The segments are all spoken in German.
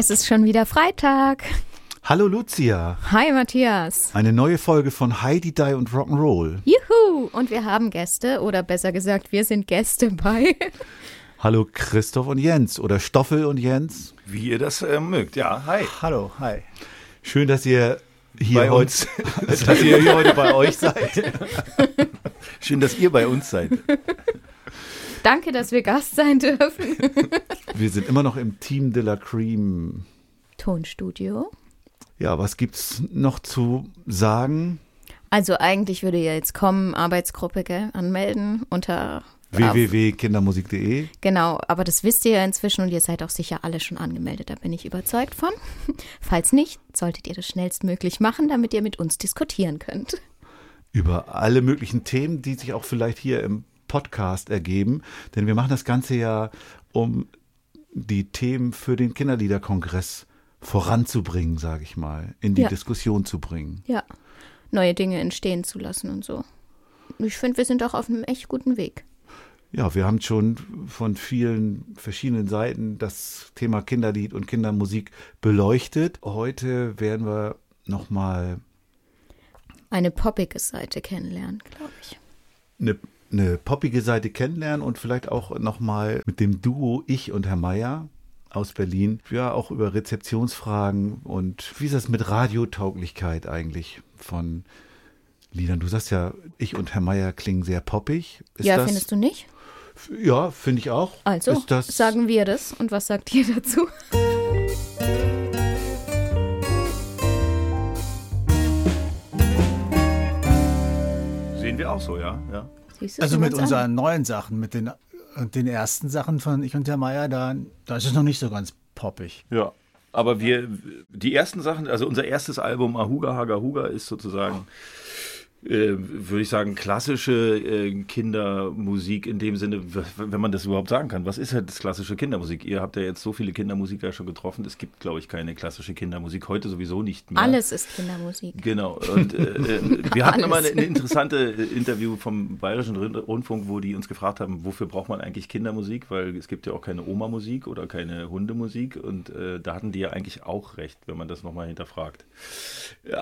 Es ist schon wieder Freitag. Hallo Lucia. Hi Matthias. Eine neue Folge von Heidi Die und Rock'n'Roll. Juhu! Und wir haben Gäste, oder besser gesagt, wir sind Gäste bei. Hallo Christoph und Jens oder Stoffel und Jens. Wie ihr das äh, mögt. Ja, hi. Hallo, hi. Schön, dass ihr hier Bei heute, uns. dass ihr hier heute bei euch seid. Schön, dass ihr bei uns seid. Danke, dass wir Gast sein dürfen. Wir sind immer noch im Team de la Cream. Tonstudio. Ja, was gibt's noch zu sagen? Also eigentlich würde ja jetzt kommen, Arbeitsgruppe, gell, anmelden unter www.kindermusik.de. Genau, aber das wisst ihr ja inzwischen und ihr seid auch sicher alle schon angemeldet, da bin ich überzeugt von. Falls nicht, solltet ihr das schnellstmöglich machen, damit ihr mit uns diskutieren könnt. über alle möglichen Themen, die sich auch vielleicht hier im Podcast ergeben. Denn wir machen das Ganze ja, um die Themen für den Kinderliederkongress voranzubringen, sage ich mal, in die Ja. Diskussion zu bringen. Ja, neue Dinge entstehen zu lassen und so. Ich finde, wir sind auch auf einem echt guten Weg. Ja, wir haben schon von vielen verschiedenen Seiten das Thema Kinderlied und Kindermusik beleuchtet. Heute werden wir nochmal Eine poppige Seite kennenlernen, glaube ich. eine, eine poppige Seite kennenlernen und vielleicht auch nochmal mit dem Duo Ich und Herr Meier aus Berlin, ja, auch über Rezeptionsfragen und wie ist das mit Radiotauglichkeit eigentlich von Liedern? Du sagst ja, Ich und Herr Meier klingen sehr poppig. Ist ja, das, findest du nicht? Ja, finde ich auch. Also, ist das, sagen wir das. Und was sagt ihr dazu? Sehen wir auch so, ja. ja. Siehst du, Also mit uns an. unseren neuen Sachen, mit den, äh, den ersten Sachen von Ich und der Meier, da, da ist es noch nicht so ganz poppig. Ja. Aber wir, die ersten Sachen, also unser erstes Album Ahuga Haga Huga ist sozusagen, äh, würde ich sagen, klassische äh, Kindermusik in dem Sinne, wenn man das überhaupt sagen kann. Was ist halt das klassische Kindermusik? Ihr habt ja jetzt so viele Kindermusiker schon getroffen. Es gibt, glaube ich, keine klassische Kindermusik. Heute sowieso nicht mehr. Alles ist Kindermusik. Genau. Und äh, äh, wir hatten immer Alles. eine, eine interessante äh, Interview vom Bayerischen Rund- Rundfunk, wo die uns gefragt haben, wofür braucht man eigentlich Kindermusik? Weil es gibt ja auch keine Oma-Musik oder keine Hundemusik. Und da hatten die ja eigentlich auch recht, wenn man das nochmal hinterfragt.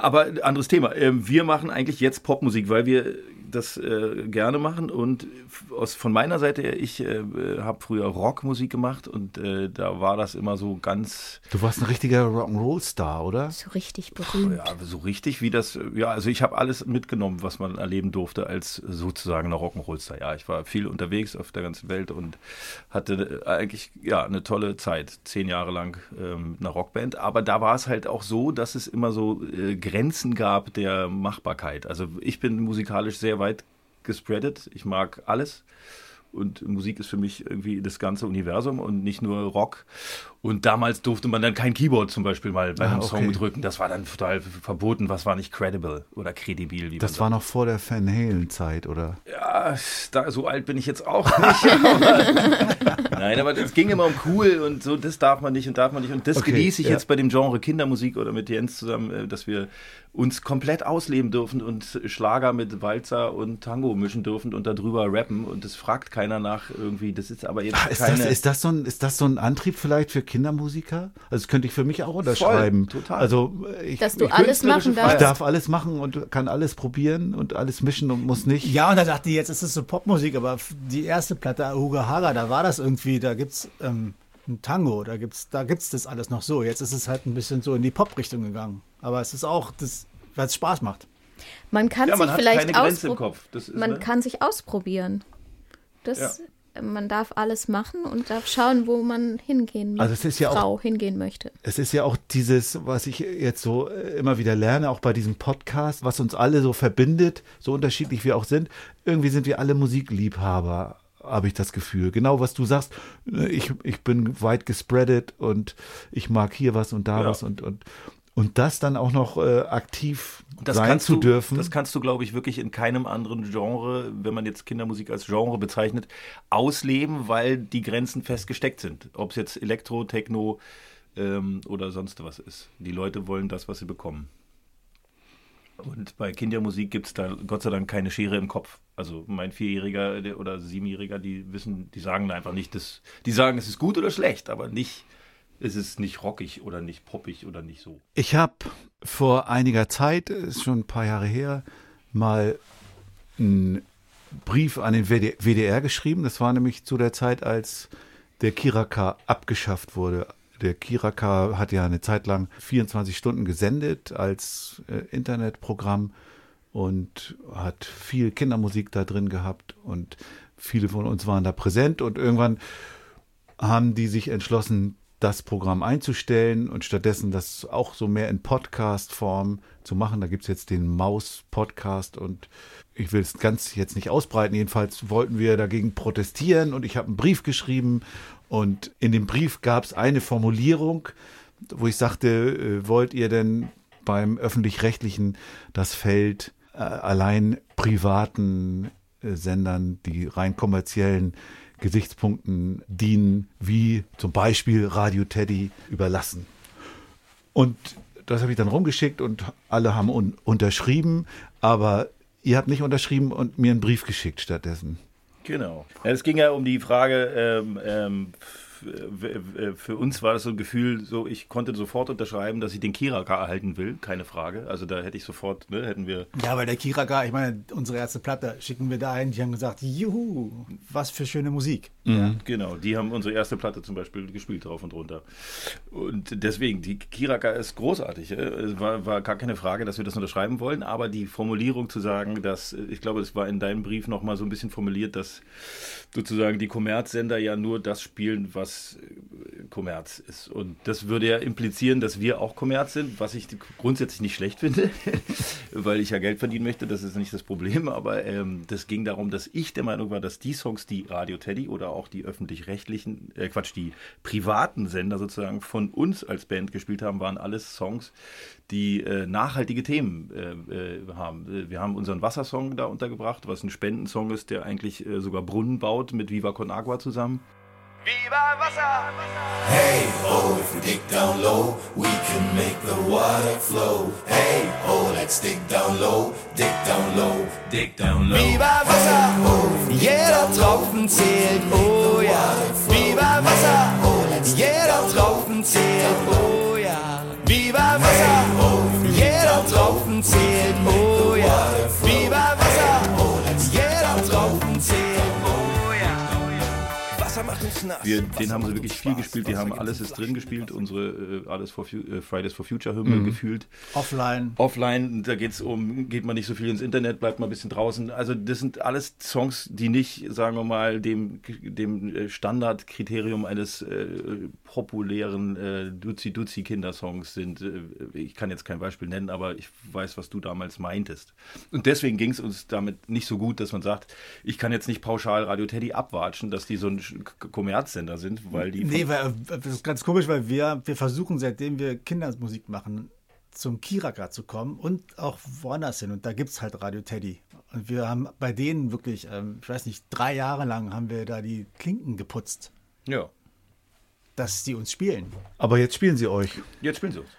Aber ein anderes Thema. Ähm, wir machen eigentlich jetzt Popmusik, weil wir das äh, gerne machen. Und aus, von meiner Seite her, ich äh, habe früher Rockmusik gemacht und äh, da war das immer so ganz Du warst ein richtiger Rock'n'Roll-Star, oder? So richtig berühmt. ja, so richtig wie das, ja, also ich habe alles mitgenommen, was man erleben durfte als sozusagen ein Rock'n'Roll-Star. Ja, ich war viel unterwegs auf der ganzen Welt und hatte äh, eigentlich, ja, eine tolle Zeit, zehn Jahre lang ähm, mit einer Rockband. Aber da war es halt auch so, dass es immer so äh, Grenzen gab der Machbarkeit. Also ich bin musikalisch sehr weit gespreadet. Ich mag alles. Und Musik ist für mich irgendwie das ganze Universum und nicht nur Rock. Und damals durfte man dann kein Keyboard zum Beispiel mal bei Ah, einem okay. Song drücken. Das war dann total verboten. Was war nicht credible oder kredibil? Wie Das war noch vor der Van Halen-Zeit, oder? ja, da, so alt bin ich jetzt auch nicht. Aber, nein, aber es ging immer um cool und so, das darf man nicht und darf man nicht. Und das Okay, genieße ich ja. jetzt bei dem Genre Kindermusik oder mit Jens zusammen, äh, dass wir uns komplett ausleben dürfen und Schlager mit Walzer und Tango mischen dürfen und darüber rappen. Und das fragt keiner nach irgendwie. Das ist aber jetzt Ah, Ist keine... das, ist, das so ein, ist das so ein Antrieb vielleicht für Kindermusiker? Also das könnte ich für mich auch unterschreiben. total. Also ich, Dass du ich, alles machen künstlerische ich darfst. darf alles machen und kann alles probieren und alles mischen und muss nicht. Ja, und da dachte ich, jetzt ist es so Popmusik, aber die erste Platte, Ahuga Haga, da war das irgendwie, da gibt's ähm, ein Tango, da gibt's, da gibt's das alles noch so. Jetzt ist es halt ein bisschen so in die Pop-Richtung gegangen. Aber es ist auch, das, weil es Spaß macht. Man kann ja, man sich hat vielleicht keine Grenze im auspro- Kopf. Das ist, Man ne? kann sich ausprobieren. Das, Ja. Man darf alles machen und darf schauen, wo man hingehen Also es ist ja auch- Frau hingehen möchte. Es ist ja auch dieses, was ich jetzt so äh, immer wieder lerne, auch bei diesem Podcast, was uns alle so verbindet, so unterschiedlich wir auch sind. Irgendwie sind wir alle Musikliebhaber, habe ich das Gefühl. Genau, was du sagst. Ich, ich bin weit gespreadet und ich mag hier was und da Ja. was und, und, und das dann auch noch äh, aktiv Das sein kannst zu du, dürfen. Das kannst du, glaube ich, wirklich in keinem anderen Genre, wenn man jetzt Kindermusik als Genre bezeichnet, ausleben, weil die Grenzen festgesteckt sind. Ob es jetzt Elektro, Techno ähm, oder sonst was ist. Die Leute wollen das, was sie bekommen. Und bei Kindermusik gibt es da Gott sei Dank keine Schere im Kopf. Also mein Vierjähriger der- oder Siebenjähriger, die wissen, die sagen einfach nicht, dass, die sagen, es ist gut oder schlecht, aber nicht, es ist nicht rockig oder nicht poppig oder nicht so. Ich habe vor einiger Zeit, ist schon ein paar Jahre her, mal einen Brief an den WD WDR geschrieben. Das war nämlich zu der Zeit, als der Kiraka abgeschafft wurde. Der Kiraka hat ja eine Zeit lang 24 Stunden gesendet als äh, Internetprogramm und hat viel Kindermusik da drin gehabt und viele von uns waren da präsent und irgendwann haben die sich entschlossen, das Programm einzustellen und stattdessen das auch so mehr in Podcast-Form zu machen. Da gibt es jetzt den Maus-Podcast und ich will es ganz jetzt nicht ausbreiten. Jedenfalls wollten wir dagegen protestieren und ich habe einen Brief geschrieben und in dem Brief gab es eine Formulierung, wo ich sagte, äh, wollt ihr denn beim öffentlich-rechtlichen das Feld äh, allein privaten äh, Sendern, die rein kommerziellen Gesichtspunkten dienen, wie zum Beispiel Radio Teddy überlassen. Und das habe ich dann rumgeschickt und alle haben un unterschrieben, aber ihr habt nicht unterschrieben und mir einen Brief geschickt stattdessen. Genau. Es ging ja um die Frage, ähm, ähm, für uns war das so ein Gefühl, so ich konnte sofort unterschreiben, dass ich den Kiraka erhalten will, keine Frage. Also da hätte ich sofort, ne, hätten wir Ja, weil der Kiraka, ich meine, unsere erste Platte schicken wir da ein, die haben gesagt, juhu, was für schöne Musik. Genau, die haben unsere erste Platte zum Beispiel gespielt, drauf und runter. Und deswegen, die Kiraka ist großartig. äh. Es war, war gar keine Frage, dass wir das unterschreiben wollen, aber die Formulierung zu sagen, dass, äh, ich glaube, es war in deinem Brief nochmal so ein bisschen formuliert, dass sozusagen die Kommerzsender ja nur das spielen, was äh, Kommerz ist. Und das würde ja implizieren, dass wir auch Kommerz sind, was ich grundsätzlich nicht schlecht finde, weil ich ja Geld verdienen möchte, das ist nicht das Problem, aber ähm, das ging darum, dass ich der Meinung war, dass die Songs, die Radio Teddy oder auch die öffentlich-rechtlichen, äh Quatsch, die privaten Sender sozusagen von uns als Band gespielt haben, waren alles Songs, die äh, nachhaltige Themen äh, äh, haben. Wir haben unseren Wassersong da untergebracht, was ein Spendensong ist, der eigentlich äh, sogar Brunnen baut mit Viva Con Agua zusammen. Hey, oh, if we dig down low, we can make the water flow. Hey, oh, let's dig down low, dig down low, dig down low. Viva Wasser, jeder Tropfen zählt, oh ja. Viva Wasser, jeder Tropfen zählt, oh ja. Viva Wasser, jeder Tropfen zählt, oh ja. Wir, den haben sie wirklich viel gespielt. Die haben alles ist drin gespielt. Unsere äh, alles for äh, Fridays for Future Hymne gefühlt. Offline. Offline, da geht's um, geht man nicht so viel ins Internet, bleibt mal ein bisschen draußen. Also das sind alles Songs, die nicht, sagen wir mal, dem, dem äh, Standardkriterium eines äh, populären äh, Duzi-Duzi-Kindersongs sind. Äh, Ich kann jetzt kein Beispiel nennen, aber ich weiß, was du damals meintest. Und deswegen ging es uns damit nicht so gut, dass man sagt, ich kann jetzt nicht pauschal Radio Teddy abwatschen, dass die so ein Sch- K- Kommerzsender sind, weil die... Nee, weil, das ist ganz komisch, weil wir, wir versuchen, seitdem wir Kindermusik machen, zum Kiraka zu kommen und auch woanders hin. Und da gibt es halt Radio Teddy. Und wir haben bei denen wirklich, ähm, ich weiß nicht, drei Jahre lang haben wir da die Klinken geputzt, ja, dass die uns spielen. Aber jetzt spielen sie euch. jetzt spielen sie uns.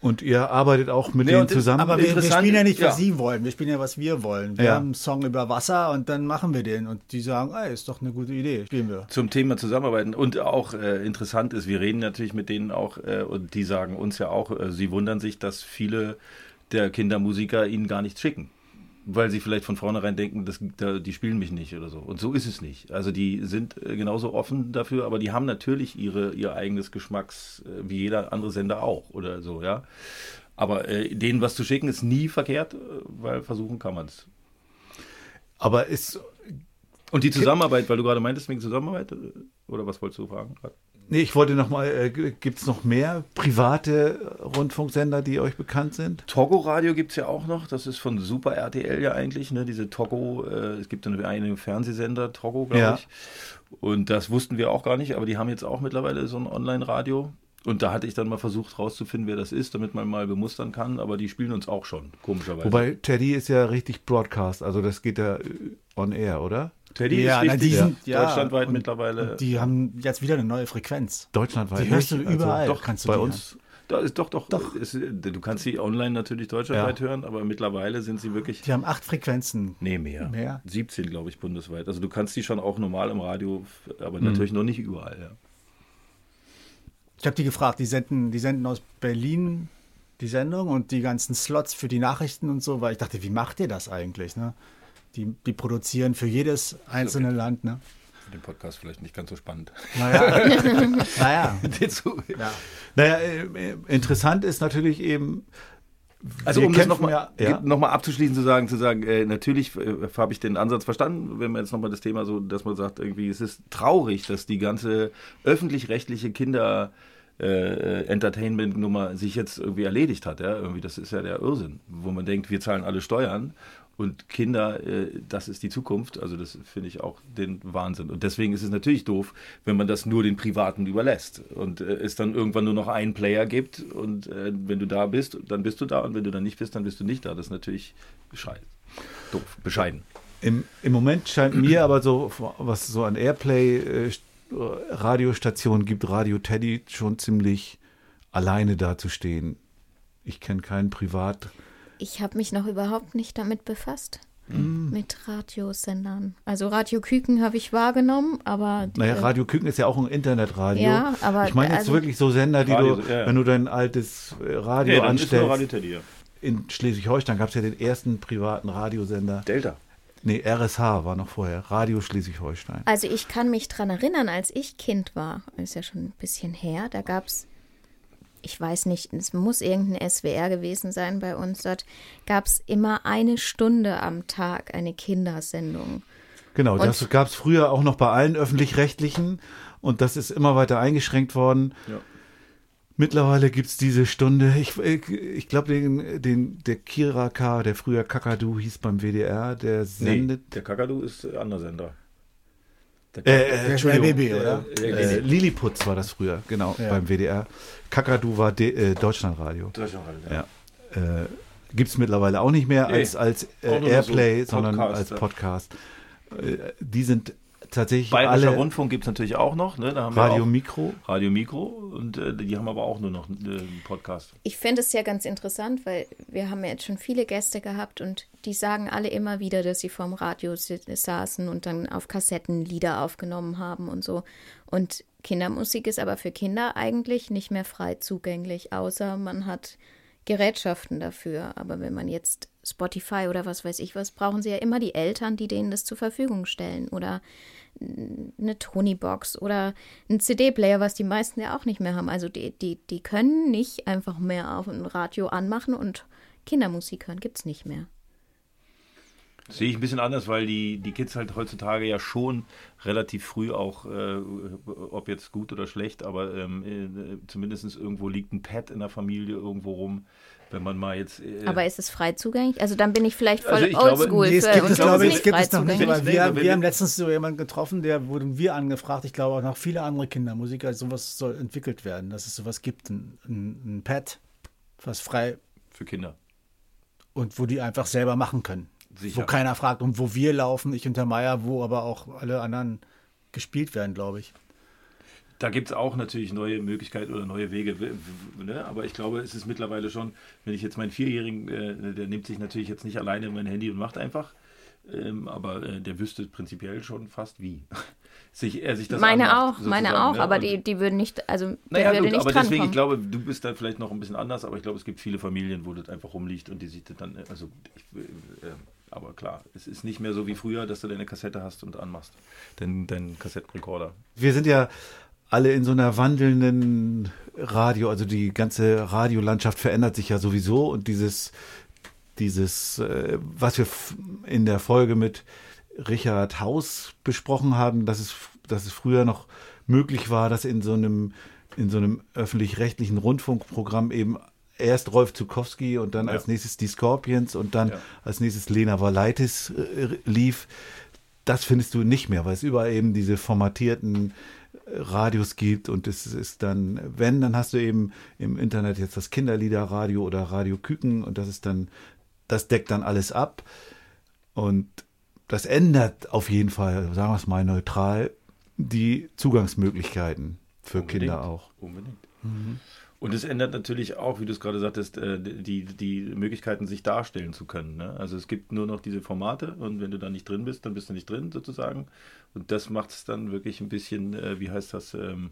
Und ihr arbeitet auch mit Nee, denen zusammen. Aber wir, wir spielen ja nicht, was ja. sie wollen. Wir spielen ja, was wir wollen. Wir Ja. haben einen Song über Wasser und dann machen wir den. Und die sagen, ey, ist doch eine gute Idee. Spielen wir. zum Thema Zusammenarbeiten. Und auch äh, interessant ist, wir reden natürlich mit denen auch äh, und die sagen uns ja auch, äh, sie wundern sich, dass viele der Kindermusiker ihnen gar nichts schicken. Weil sie vielleicht von vornherein denken, das, da, die spielen mich nicht oder so. Und so ist es nicht. Also die sind äh, genauso offen dafür, aber die haben natürlich ihre, ihr eigenes Geschmacks, äh, wie jeder andere Sender auch oder so, ja. Aber äh, denen was zu schicken ist nie verkehrt, äh, weil versuchen kann man es. Aber ist Und die Zusammenarbeit, weil du gerade meintest, wegen Zusammenarbeit, oder was wolltest du fragen? gerade? Nee, ich wollte noch mal, äh, gibt es noch mehr private Rundfunksender, die euch bekannt sind? Togo Radio gibt es ja auch noch, das ist von Super RTL ja eigentlich, ne? diese Togo, äh, es gibt einen, einen Fernsehsender, Togo, glaube Ja. ich. Und das wussten wir auch gar nicht, aber die haben jetzt auch mittlerweile so ein Online-Radio. Und da hatte ich dann mal versucht rauszufinden, wer das ist, damit man mal bemustern kann, aber die spielen uns auch schon, komischerweise. Wobei Teddy ist ja richtig Broadcast, also das geht ja äh, on air, oder? Teddy Ja, ist die sind- ja, deutschlandweit und- mittlerweile. Und die haben jetzt wieder eine neue Frequenz. Deutschlandweit. Die hörst du? Also überall. doch, kannst du bei uns. Da ist doch, doch. Ist, du kannst sie online natürlich deutschlandweit Ja. hören, aber mittlerweile sind sie wirklich. Die haben acht Frequenzen. Nee, mehr. Mehr? 17, glaube ich, bundesweit. Also du kannst die schon auch normal im Radio, Mhm. aber natürlich noch nicht überall. Ja. Ich habe die gefragt, die senden, die senden aus Berlin die Sendung und die ganzen Slots für die Nachrichten und so, weil ich dachte, wie macht ihr das eigentlich? Ne? Die, die produzieren für jedes einzelne Land. Ne? Für den Podcast vielleicht nicht ganz so spannend. Naja, naja. Ja. Naja, äh, interessant ist natürlich eben, Also um das nochmal ja- ja. noch mal abzuschließen, zu sagen, zu sagen, äh, natürlich äh, habe ich den Ansatz verstanden, wenn man jetzt nochmal das Thema so, dass man sagt, irgendwie, es ist traurig, dass die ganze öffentlich-rechtliche Kinder äh, Entertainment-Nummer sich jetzt irgendwie erledigt hat. Ja? Irgendwie, das ist ja der Irrsinn, wo man denkt, wir zahlen alle Steuern und Kinder, äh, das ist die Zukunft. Also das finde ich auch den Wahnsinn. Und deswegen ist es natürlich doof, wenn man das nur den Privaten überlässt und äh, es dann irgendwann nur noch einen Player gibt und äh, wenn du da bist, dann bist du da und wenn du dann nicht bist, dann bist du nicht da. Das ist natürlich bescheiden. Doof, bescheiden. Im, Im Moment scheint mir aber so, was so an Airplay-Radiostationen gibt, Radio Teddy schon ziemlich alleine dazustehen. Ich kenne keinen Privat. Ich habe mich noch überhaupt nicht damit befasst. Mm. Mit Radiosendern. Also Radio Küken habe ich wahrgenommen, aber. Naja, Radio Küken ist ja auch ein Internetradio. Ja, aber ich meine jetzt also- wirklich so Sender, die Radio, du, ja, ja. wenn du dein altes äh, Radio anstellst. Teddy. Ja. In Schleswig-Holstein gab es ja den ersten privaten Radiosender. Delta. Nee, RSH war noch vorher. Radio Schleswig-Holstein. Also ich kann mich dran erinnern, als ich Kind war, ist ja schon ein bisschen her, da gab es, ich weiß nicht, es muss irgendein SWR gewesen sein bei uns, dort gab es immer eine Stunde am Tag eine Kindersendung. Genau, Und- das gab es früher auch noch bei allen öffentlich-rechtlichen und das ist immer weiter eingeschränkt worden. Ja. Mittlerweile gibt es diese Stunde, ich, ich, ich glaube, den, den, der Kiraka, der früher Kakadu hieß beim WDR, der Nee, sendet. der Kakadu ist ein anderer Sender. Äh, äh, Der Entschuldigung, Baby, oder? äh, Äh, äh, Lilliputz war das früher, genau, Ja. beim WDR. Kakadu war De, äh, Deutschlandradio. Deutschlandradio, Ja. Äh, Gibt es mittlerweile auch nicht mehr als, als äh, noch so Airplay, sondern als ja. Podcast. Äh, die sind tatsächlich Bayerischer alle Rundfunk gibt es natürlich auch noch. Ne? Da haben wir Radio auch Mikro. Radio Mikro und äh, die haben aber auch nur noch äh, einen Podcast. Ich finde es ja ganz interessant, weil wir haben ja jetzt schon viele Gäste gehabt und die sagen alle immer wieder, dass sie vorm Radio saßen und dann auf Kassetten Lieder aufgenommen haben und so. Und Kindermusik ist aber für Kinder eigentlich nicht mehr frei zugänglich, außer man hat Gerätschaften dafür. Aber wenn man jetzt Spotify oder was weiß ich was, brauchen sie ja immer die Eltern, die denen das zur Verfügung stellen. Oder eine Tony-Box oder ein CD-Player, was die meisten ja auch nicht mehr haben. Also die, die, die können nicht einfach mehr auf ein Radio anmachen und Kindermusik hören, gibt es nicht mehr. Sehe ich ein bisschen anders, weil die, die Kids halt heutzutage ja schon relativ früh auch, äh, ob jetzt gut oder schlecht, aber ähm, äh, zumindest irgendwo liegt ein Pad in der Familie irgendwo rum, wenn man mal jetzt. Äh, Aber ist es frei zugänglich? Also dann bin ich vielleicht voll Also oldschool. Nee, es gibt es, glaube ich, gibt es noch nicht, weil wir wir- haben letztens so jemanden getroffen, der wurden wir angefragt, ich glaube auch noch viele andere Kindermusiker, sowas soll entwickelt werden, dass es sowas gibt, ein, ein, ein Pad, was frei für Kinder. und wo die einfach selber machen können. Sicher. Wo keiner fragt und wo wir laufen, ich und der Meier, wo aber auch alle anderen gespielt werden, glaube ich. Da gibt es auch natürlich neue Möglichkeiten oder neue Wege. Ne? Aber ich glaube, es ist mittlerweile schon, wenn ich jetzt meinen Vierjährigen, äh, der nimmt sich natürlich jetzt nicht alleine mein Handy und macht einfach, ähm, aber äh, der wüsste prinzipiell schon fast wie. sich, er sich das Meine anmacht, auch, meine auch, ne? aber die, die würden nicht, also Naja, würde gut, nicht aber deswegen, ich glaube, du bist da vielleicht noch ein bisschen anders, aber ich glaube, es gibt viele Familien, wo das einfach rumliegt und die sich das dann, äh, also, ich, äh, äh, aber klar, es ist nicht mehr so wie früher, dass du deine Kassette hast und anmachst, deinen dein Kassettenrekorder. Wir sind ja alle in so einer wandelnden Radio, also die ganze Radiolandschaft verändert sich ja sowieso und dieses, dieses, äh, was wir in der Folge mit Richard Haus besprochen haben, dass es, dass es früher noch möglich war, dass in so einem, in so einem öffentlich-rechtlichen Rundfunkprogramm eben erst Rolf Zukowski und dann Ja. als nächstes die Scorpions und dann Ja. als nächstes Lena Valaitis äh, lief. Das findest du nicht mehr, weil es überall eben diese formatierten Radios gibt und es ist dann, wenn, dann hast du eben im Internet jetzt das Kinderliederradio oder Radio Küken und das ist dann, das deckt dann alles ab und das ändert auf jeden Fall, sagen wir es mal neutral, die Zugangsmöglichkeiten für Unbedingt. Kinder auch. Unbedingt. Und es ändert natürlich auch, wie du es gerade sagtest, äh, die, die Möglichkeiten, sich darstellen zu können. Ne? Also es gibt nur noch diese Formate und wenn du da nicht drin bist, dann bist du nicht drin sozusagen. Und das macht es dann wirklich ein bisschen, äh, wie heißt das, ähm,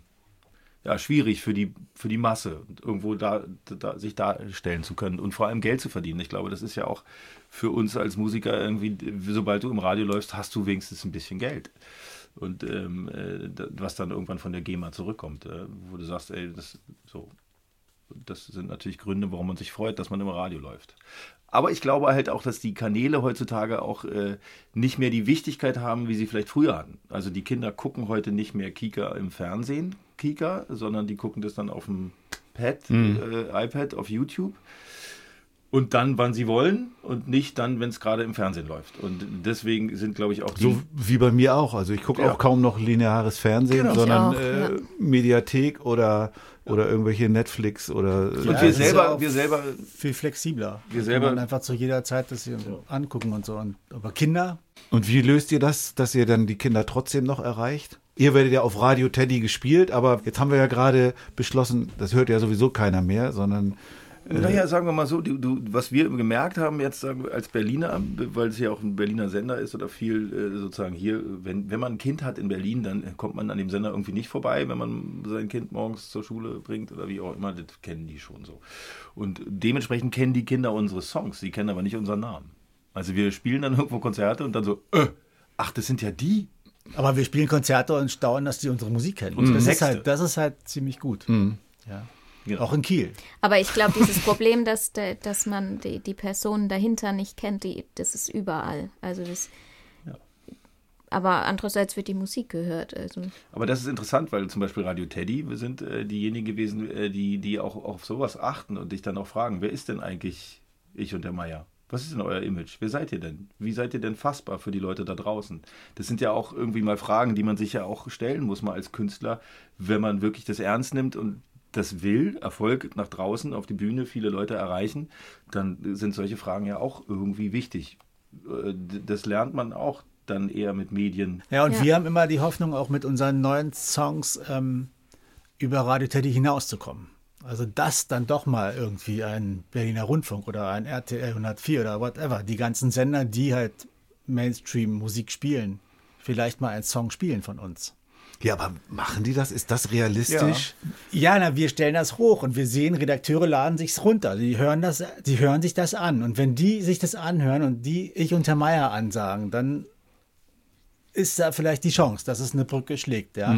ja, schwierig für die, für die Masse, irgendwo da, da, sich darstellen zu können und vor allem Geld zu verdienen. Ich glaube, das ist ja auch für uns als Musiker irgendwie, sobald du im Radio läufst, hast du wenigstens ein bisschen Geld. Und ähm, äh, was dann irgendwann von der GEMA zurückkommt, äh, wo du sagst, ey, das so. Das sind natürlich Gründe, warum man sich freut, dass man im Radio läuft. Aber ich glaube halt auch, dass die Kanäle heutzutage auch äh, nicht mehr die Wichtigkeit haben, wie sie vielleicht früher hatten. Also die Kinder gucken heute nicht mehr Kika im Fernsehen, Kika, sondern die gucken das dann auf dem Pad, äh, iPad, auf YouTube. Und dann, wann sie wollen und nicht dann, wenn es gerade im Fernsehen läuft. Und deswegen sind, glaube ich, auch die. So wie bei mir auch. Also ich gucke Ja. auch kaum noch lineares Fernsehen, Genau. sondern auch, äh, ja. Mediathek oder, oder irgendwelche Netflix oder und Ja, wir ist ja selber, wir selber Viel flexibler. Wir selber- man einfach zu jeder Zeit das hier angucken und so. Und, aber Kinder, Und wie löst ihr das, dass ihr dann die Kinder trotzdem noch erreicht? Ihr werdet ja auf Radio Teddy gespielt, aber jetzt haben wir ja gerade beschlossen, das hört ja sowieso keiner mehr, sondern Naja, sagen wir mal so, du, du, was wir gemerkt haben jetzt sagen wir, als Berliner, weil es ja auch ein Berliner Sender ist oder viel äh, sozusagen hier, wenn, wenn man ein Kind hat in Berlin, dann kommt man an dem Sender irgendwie nicht vorbei, wenn man sein Kind morgens zur Schule bringt oder wie auch immer, das kennen die schon so. Und dementsprechend kennen die Kinder unsere Songs, die kennen aber nicht unseren Namen. Also wir spielen dann irgendwo Konzerte und dann so, äh, ach, das sind ja die. aber wir spielen Konzerte und staunen, dass die unsere Musik kennen. Unsere das, ist halt, das ist halt ziemlich gut. Ja. Genau. Auch in Kiel. Aber ich glaube, dieses Problem, dass, der- dass man die, die Personen dahinter nicht kennt, die, das ist überall. Also das. Aber andererseits wird die Musik gehört. Also Aber das ist interessant, weil zum Beispiel Radio Teddy, wir sind äh, diejenigen gewesen, äh, die, die auch auf sowas achten und dich dann auch fragen, wer ist denn eigentlich ich und der Meier? Was ist denn euer Image? Wer seid ihr denn? Wie seid ihr denn fassbar für die Leute da draußen? Das sind ja auch irgendwie mal Fragen, die man sich ja auch stellen muss, mal als Künstler, wenn man wirklich das ernst nimmt und das will, Erfolg nach draußen auf die Bühne, viele Leute erreichen, dann sind solche Fragen ja auch irgendwie wichtig. Äh, Das lernt man auch dann eher mit Medien. Ja, und Ja. wir haben immer die Hoffnung, auch mit unseren neuen Songs ähm, über Radio Teddy hinauszukommen. Also dass dann doch mal irgendwie ein Berliner Rundfunk oder ein RTL 104 oder whatever, die ganzen Sender, die halt Mainstream-Musik spielen, vielleicht mal einen Song spielen von uns. Ja, aber machen die das? Ist das realistisch? Ja, na, wir stellen das hoch und wir sehen, Redakteure laden sich's runter. Die hören das, die hören sich das an. Und wenn die sich das anhören und die ich und Herr Meier ansagen, dann ist da vielleicht die Chance, dass es eine Brücke schlägt, ja,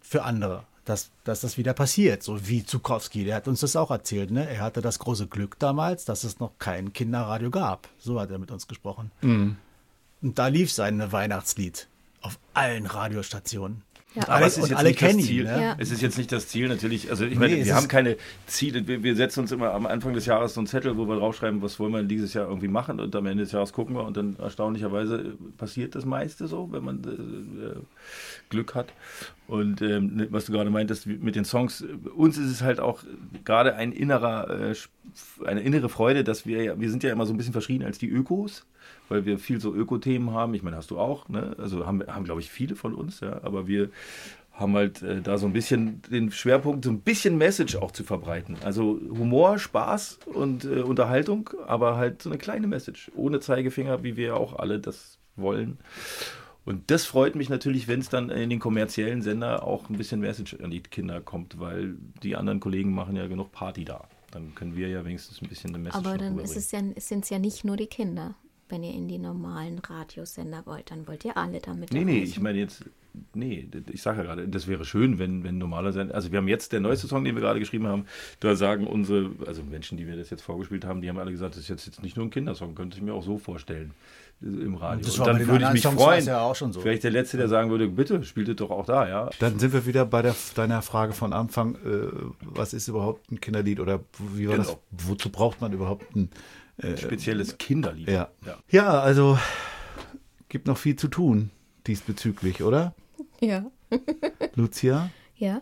für andere. Dass, dass das wieder passiert, so wie Zukowski, der hat uns das auch erzählt, ne? Er hatte das große Glück damals, dass es noch kein Kinderradio gab. So hat er mit uns gesprochen. Und da lief sein Weihnachtslied auf allen Radiostationen. Ja. Aber alle, es ist jetzt alle nicht das Ziel. ihn. Ne? Ja. Es ist jetzt nicht das Ziel, natürlich. Also ich meine, Nee, wir haben keine Ziele. Wir, wir setzen uns immer am Anfang des Jahres so einen Zettel, wo wir draufschreiben, was wollen wir dieses Jahr irgendwie machen. Und am Ende des Jahres gucken wir und dann erstaunlicherweise passiert das meiste so, wenn man äh, äh, Glück hat. Und ähm, ne, was du gerade meintest mit den Songs, uns ist es halt auch gerade ein innerer, äh, eine innere Freude, dass wir ja, wir sind ja immer so ein bisschen verschrien als die Ökos weil wir viel so Öko-Themen haben. Ich meine, hast du auch, ne? Also haben, haben glaube ich, viele von uns, ja. Aber wir haben halt äh, da so ein bisschen den Schwerpunkt, so ein bisschen Message auch zu verbreiten. Also Humor, Spaß und äh, Unterhaltung, aber halt so eine kleine Message. Ohne Zeigefinger, wie wir ja auch alle das wollen. Und das freut mich natürlich, wenn es dann in den kommerziellen Sender auch ein bisschen Message an die Kinder kommt, weil die anderen Kollegen machen ja genug Party da. Dann können wir ja wenigstens ein bisschen eine Message Aber dann ist es ja, sind es ja nicht nur die Kinder. Wenn ihr in die normalen Radiosender wollt, dann wollt ihr alle damit Nee, nee, ich meine jetzt nee, ich sage ja gerade, das wäre schön, wenn, wenn normaler sein. Also wir haben jetzt der neueste Song, den wir gerade geschrieben haben, da sagen unsere, also Menschen, die mir das jetzt vorgespielt haben, die haben alle gesagt, das ist jetzt, jetzt nicht nur ein Kindersong, könnte ich mir auch so vorstellen äh, im Radio. Das Und dann würde ich mich Songs war freuen. ja auch schon so. Vielleicht der Letzte, der sagen würde, bitte, spielt es doch auch da, ja. Dann sind wir wieder bei der, deiner Frage von Anfang, äh, was ist überhaupt ein Kinderlied oder wie war das? Genau. Wozu braucht man überhaupt ein Spezielles Kinderlied. ja. ja. ja, also gibt noch viel zu tun diesbezüglich, oder? Ja. Lucia? Ja.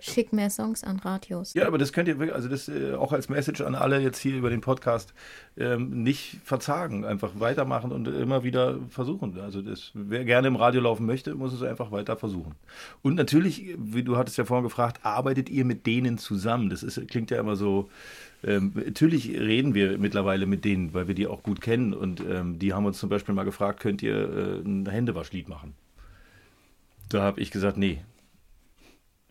Schick mehr Songs an Radios. Ja, aber das könnt ihr wirklich, also das äh, auch als Message an alle jetzt hier über den Podcast ähm, nicht verzagen, einfach weitermachen und immer wieder versuchen. Also das, wer gerne im Radio laufen möchte, muss es einfach weiter versuchen. Und natürlich, wie du hattest ja vorhin gefragt, arbeitet ihr mit denen zusammen? Das ist, klingt ja immer so. Ähm, natürlich reden wir mittlerweile mit denen, weil wir die auch gut kennen und ähm, die haben uns zum Beispiel mal gefragt, könnt ihr äh, ein Händewaschlied machen? Da habe ich gesagt, nee.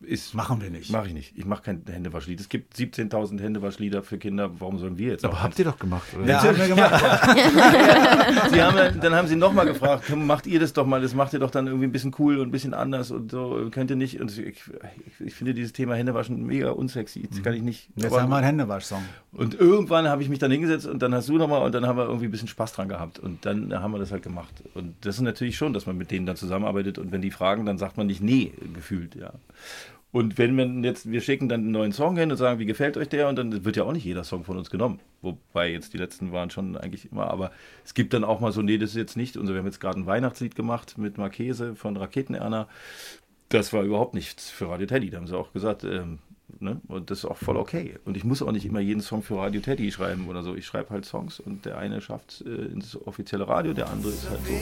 Ist, Machen wir nicht. Mache ich nicht. Ich mache kein Händewaschlied. Es gibt 17.000 Händewaschlieder für Kinder. Warum sollen wir jetzt? Aber habt ihr doch gemacht, oder? Ja, haben wir gemacht. Sie haben, ja- dann haben sie nochmal gefragt, macht ihr das doch mal, das macht ihr doch dann irgendwie ein bisschen cool und ein bisschen anders und so, könnt ihr nicht. Und ich, ich, finde dieses Thema Händewaschen mega unsexy. Das kann ich nicht. Jetzt haben wir einen Händewasch-Song. und irgendwann habe ich mich dann hingesetzt und dann hast du nochmal und dann haben wir irgendwie ein bisschen Spaß dran gehabt. Und dann haben wir das halt gemacht. Und das ist natürlich schon, dass man mit denen dann zusammenarbeitet und wenn die fragen, dann sagt man nicht nee, gefühlt, ja. Und wenn man jetzt, wir schicken dann einen neuen Song hin und sagen, wie gefällt euch der? Und dann wird ja auch nicht jeder Song von uns genommen. Wobei jetzt die letzten waren schon eigentlich immer, aber es gibt dann auch mal so, nee, das ist jetzt nicht. Und wir haben jetzt gerade ein Weihnachtslied gemacht mit Marchese von Raketenerna. Das war überhaupt nichts für Radio Teddy. Da haben sie auch gesagt, ähm, ne? Und das ist auch voll okay. Und ich muss auch nicht immer jeden Song für Radio Teddy schreiben oder so. Ich schreibe halt Songs und der eine schafft äh, ins offizielle Radio, der andere ist halt so.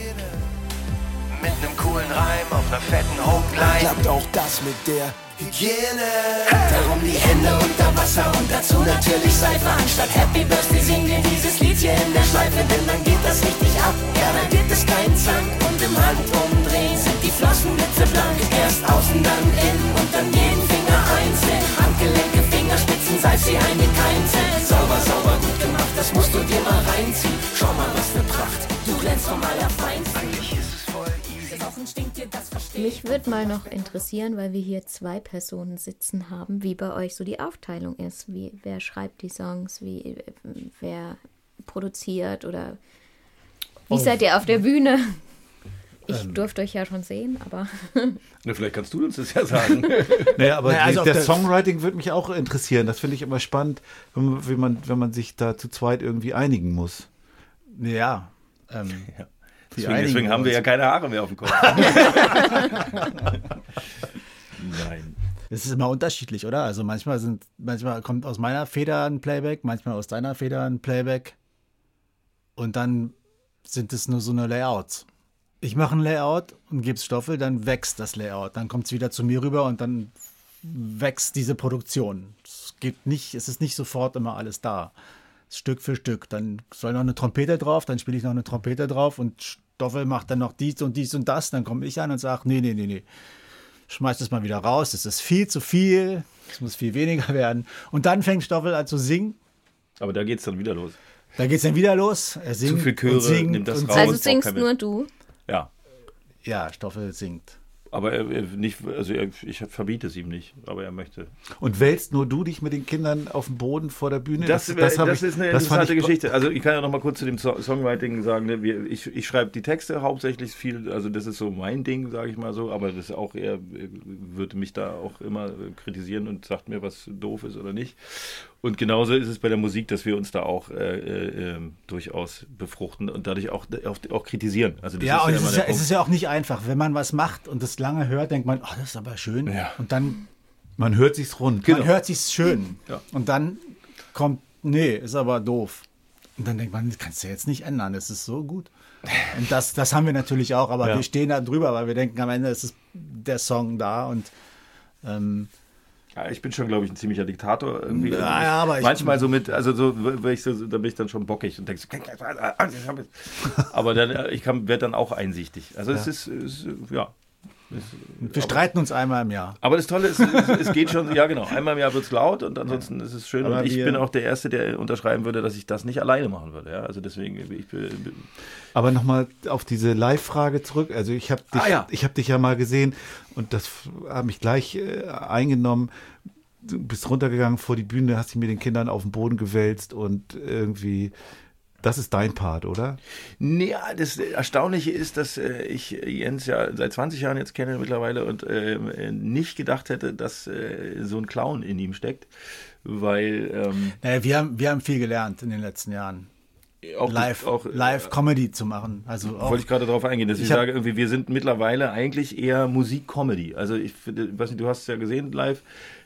Mit nem coolen Reim auf einer fetten Hookline. Klappt auch das mit der Hygiene. Darum die Hände unter Wasser und dazu natürlich Seife. Anstatt Happy Birthday singen wir dieses Lied hier in der Schleife, denn dann geht das richtig ab. Ja, da gibt es keinen Zank und im Handumdrehen sind die Flossen blitzeblank. Erst außen, dann innen und dann jeden Finger einzeln. Handgelenke, Fingerspitzen, Salz sie ein wie kein Zelt. Sauber, sauber, gut gemacht, das musst du dir mal reinziehen. Schau mal, was für Pracht, du glänzt vom Allerfeinsten. Mich würde mal noch interessieren, weil wir hier zwei Personen sitzen haben, wie bei euch so die Aufteilung ist. Wie, wer schreibt die Songs, wie, wer produziert oder wie seid ihr auf der Bühne? Ich durfte euch ja schon sehen, aber Ne, vielleicht kannst du uns das ja sagen. Naja, aber Naja, also die, auf das der- Songwriting würde mich auch interessieren. Das finde ich immer spannend, wenn man, wenn, man, wenn man sich da zu zweit irgendwie einigen muss. Ja. Ähm, Ja. Deswegen, deswegen haben wir ja keine Haare mehr auf dem Kopf. Nein. Es ist immer unterschiedlich, oder? Also manchmal sind, manchmal kommt aus meiner Feder ein Playback, manchmal aus deiner Feder ein Playback. Und dann sind es nur so eine Layouts. Ich mache ein Layout und gebe es Stoffel, dann wächst das Layout. Dann kommt es wieder zu mir rüber und dann wächst diese Produktion. Es geht nicht, es ist nicht sofort immer alles da. Stück für Stück. Dann soll noch eine Trompete drauf, dann spiele ich noch eine Trompete drauf und Stoffel macht dann noch dies und dies und das. Dann komme ich an und sage, nee, nee, nee, nee schmeißt es mal wieder raus, es ist viel zu viel, es muss viel weniger werden. Und dann fängt Stoffel an zu singen. Aber da geht es dann wieder los. Da geht es dann wieder los. Er singt viel Chöre, und singt nimmt das und raus. also singst nur du. Ja. Ja, Stoffel singt. Aber er, er nicht, also er, ich verbiete es ihm nicht, aber er möchte. Und wälzt nur du dich mit den Kindern auf dem Boden vor der Bühne? Das, das, hab das ich- ist eine das interessante ich- Geschichte. Also ich kann ja noch mal kurz zu dem so Songwriting sagen, ne, wir, ich, ich schreibe die Texte hauptsächlich viel, also das ist so mein Ding, sage ich mal so, aber das auch er äh, würde mich da auch immer äh, kritisieren und sagt mir, was doof ist oder nicht. Und genauso ist es bei der Musik, dass wir uns da auch äh, äh, ähm, durchaus befruchten und dadurch auch, auch, auch kritisieren. Also das Ja, und es immer ist ja, es ist ja auch nicht einfach. Wenn man was macht und das lange hört, denkt man, oh, das ist aber schön. Ja. Und dann Man hört sich's rund. Genau. man hört sich's schön. Ja. Und dann kommt, nee, ist aber doof. Und dann denkt man, das kannst du jetzt nicht ändern, das ist so gut. Und das, das haben wir natürlich auch, aber Ja. wir stehen da drüber, weil wir denken, am Ende ist es der Song da und ähm, Ja, ich bin schon, glaube ich, ein ziemlicher Diktator irgendwie. Also Ja, ja, aber ich- manchmal so mit, also so, so, da bin ich dann schon bockig und denke, so, aber dann, äh, ich werde dann auch einsichtig. Also es ist, es ist, ja, Wir streiten uns einmal im Jahr. Aber das Tolle ist, es, es geht schon, ja genau, einmal im Jahr wird es laut und ansonsten ist es schön. Aber und ich bin auch der Erste, der unterschreiben würde, dass ich das nicht alleine machen würde. Ja? Also deswegen, ich bin, Aber nochmal auf diese Live-Frage zurück. Also ich habe dich, Ah, ja. ich hab dich ja mal gesehen und das hat mich gleich äh, eingenommen. Du bist runtergegangen vor die Bühne, hast dich mit den Kindern auf den Boden gewälzt und irgendwie, das ist dein Part, oder? Nee, ja, das Erstaunliche ist, dass äh, ich Jens ja seit 20 Jahren jetzt kenne mittlerweile und ähm, äh, nicht gedacht hätte, dass äh, so ein Clown in ihm steckt, weil ähm, Naja, wir, haben, wir haben viel gelernt in den letzten Jahren. auch Live, auch, äh, live Comedy zu machen. Also auch, Wollte ich gerade darauf eingehen, dass ich, Ich sage, irgendwie, wir sind mittlerweile eigentlich eher Musik-Comedy. Also ich weiß nicht, du hast es ja gesehen live.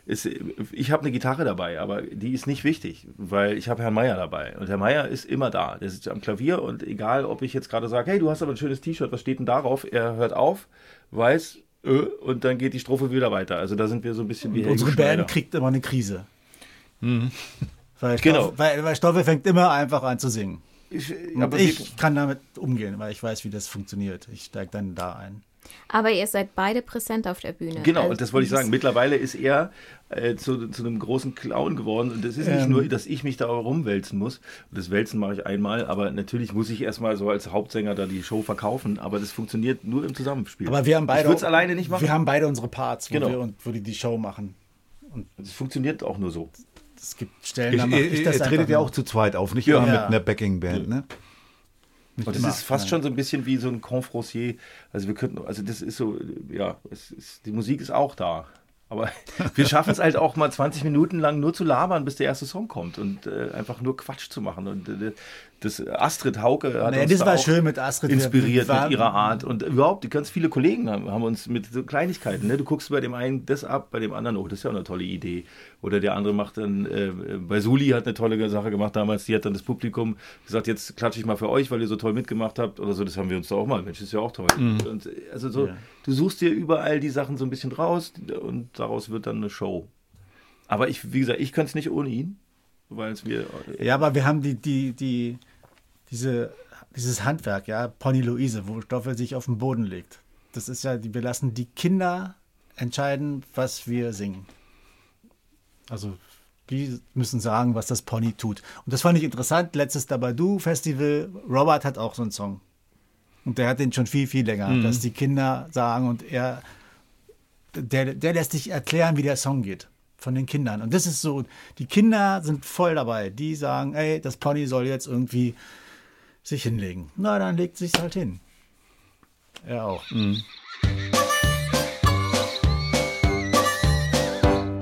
Ist, ich habe eine Gitarre dabei, aber die ist nicht wichtig, weil ich habe Herrn Meier dabei. Und Herr Meier ist immer da. Der sitzt am Klavier und egal, ob ich jetzt gerade sage, hey, du hast aber ein schönes T-Shirt, was steht denn darauf? Er hört auf, weiß, äh, und dann geht die Strophe wieder weiter. Also da sind wir so ein bisschen wie Und Helge unsere. Band kriegt immer eine Krise. Weil, Genau. Stoffel, weil, weil Stoffel fängt immer einfach an zu singen. Ich, ich kann damit umgehen, weil ich weiß, wie das funktioniert. Ich steige dann da ein. Aber ihr seid beide präsent auf der Bühne. Genau, Also und das wollte ich sagen. Mittlerweile ist er äh, zu, zu einem großen Clown geworden. Und das ist nicht Ähm. nur, dass ich mich da rumwälzen muss. Und das Wälzen mache ich einmal, aber natürlich muss ich erstmal so als Hauptsänger da die Show verkaufen. Aber das funktioniert nur im Zusammenspiel. Aber wir haben beide. Ich würde es alleine nicht machen. Wir haben beide unsere Parts, wo, Genau. wir, und wo die die Show machen. Es funktioniert auch nur so. Es gibt Stellen, Ihr, da mache ihr, ich ihr das tretet einfach ja auch zu zweit auf, nicht Ja. immer mit einer Backing-Band, ne? Und das ist fast schon so ein bisschen wie so ein Confrancier. Also wir könnten, also das ist so, ja, es ist, die Musik ist auch da. Aber wir schaffen es halt auch mal 20 Minuten lang nur zu labern, bis der erste Song kommt und äh, einfach nur Quatsch zu machen. Und äh, das Astrid Hauke hat Naja, uns das da war auch schön mit Astrid. Inspiriert waren- mit ihrer Art und überhaupt ganz viele Kollegen haben, haben uns mit so Kleinigkeiten. Ne? Du guckst bei dem einen das ab, bei dem anderen, oh, das ist ja auch eine tolle Idee. Oder der andere macht dann, äh, bei Suli hat eine tolle Sache gemacht damals, die hat dann das Publikum gesagt, jetzt klatsche ich mal für euch, weil ihr so toll mitgemacht habt oder so. Das haben wir uns da auch mal. Mensch, das ist ja auch toll. Und, äh, also so, Ja. du suchst dir überall die Sachen so ein bisschen raus und daraus wird dann eine Show. Aber ich, wie gesagt, ich könnte es nicht ohne ihn, weil es mir Ja, aber wir haben die, die, die, diese, dieses Handwerk, ja, Pony Luise, wo Stoffel sich auf den Boden legt. Das ist ja, wir lassen die Kinder entscheiden, was wir singen. Also, die müssen sagen, was das Pony tut. Und das fand ich interessant. Letztes Dabadu Festival, Robert hat auch so einen Song. Und der hat den schon viel, viel länger, dass die Kinder sagen und er, der, der lässt sich erklären, wie der Song geht. Von den Kindern. Und das ist so, die Kinder sind voll dabei. Die sagen, ey, das Pony soll jetzt irgendwie sich hinlegen. Na, dann legt sich's halt hin. Er auch.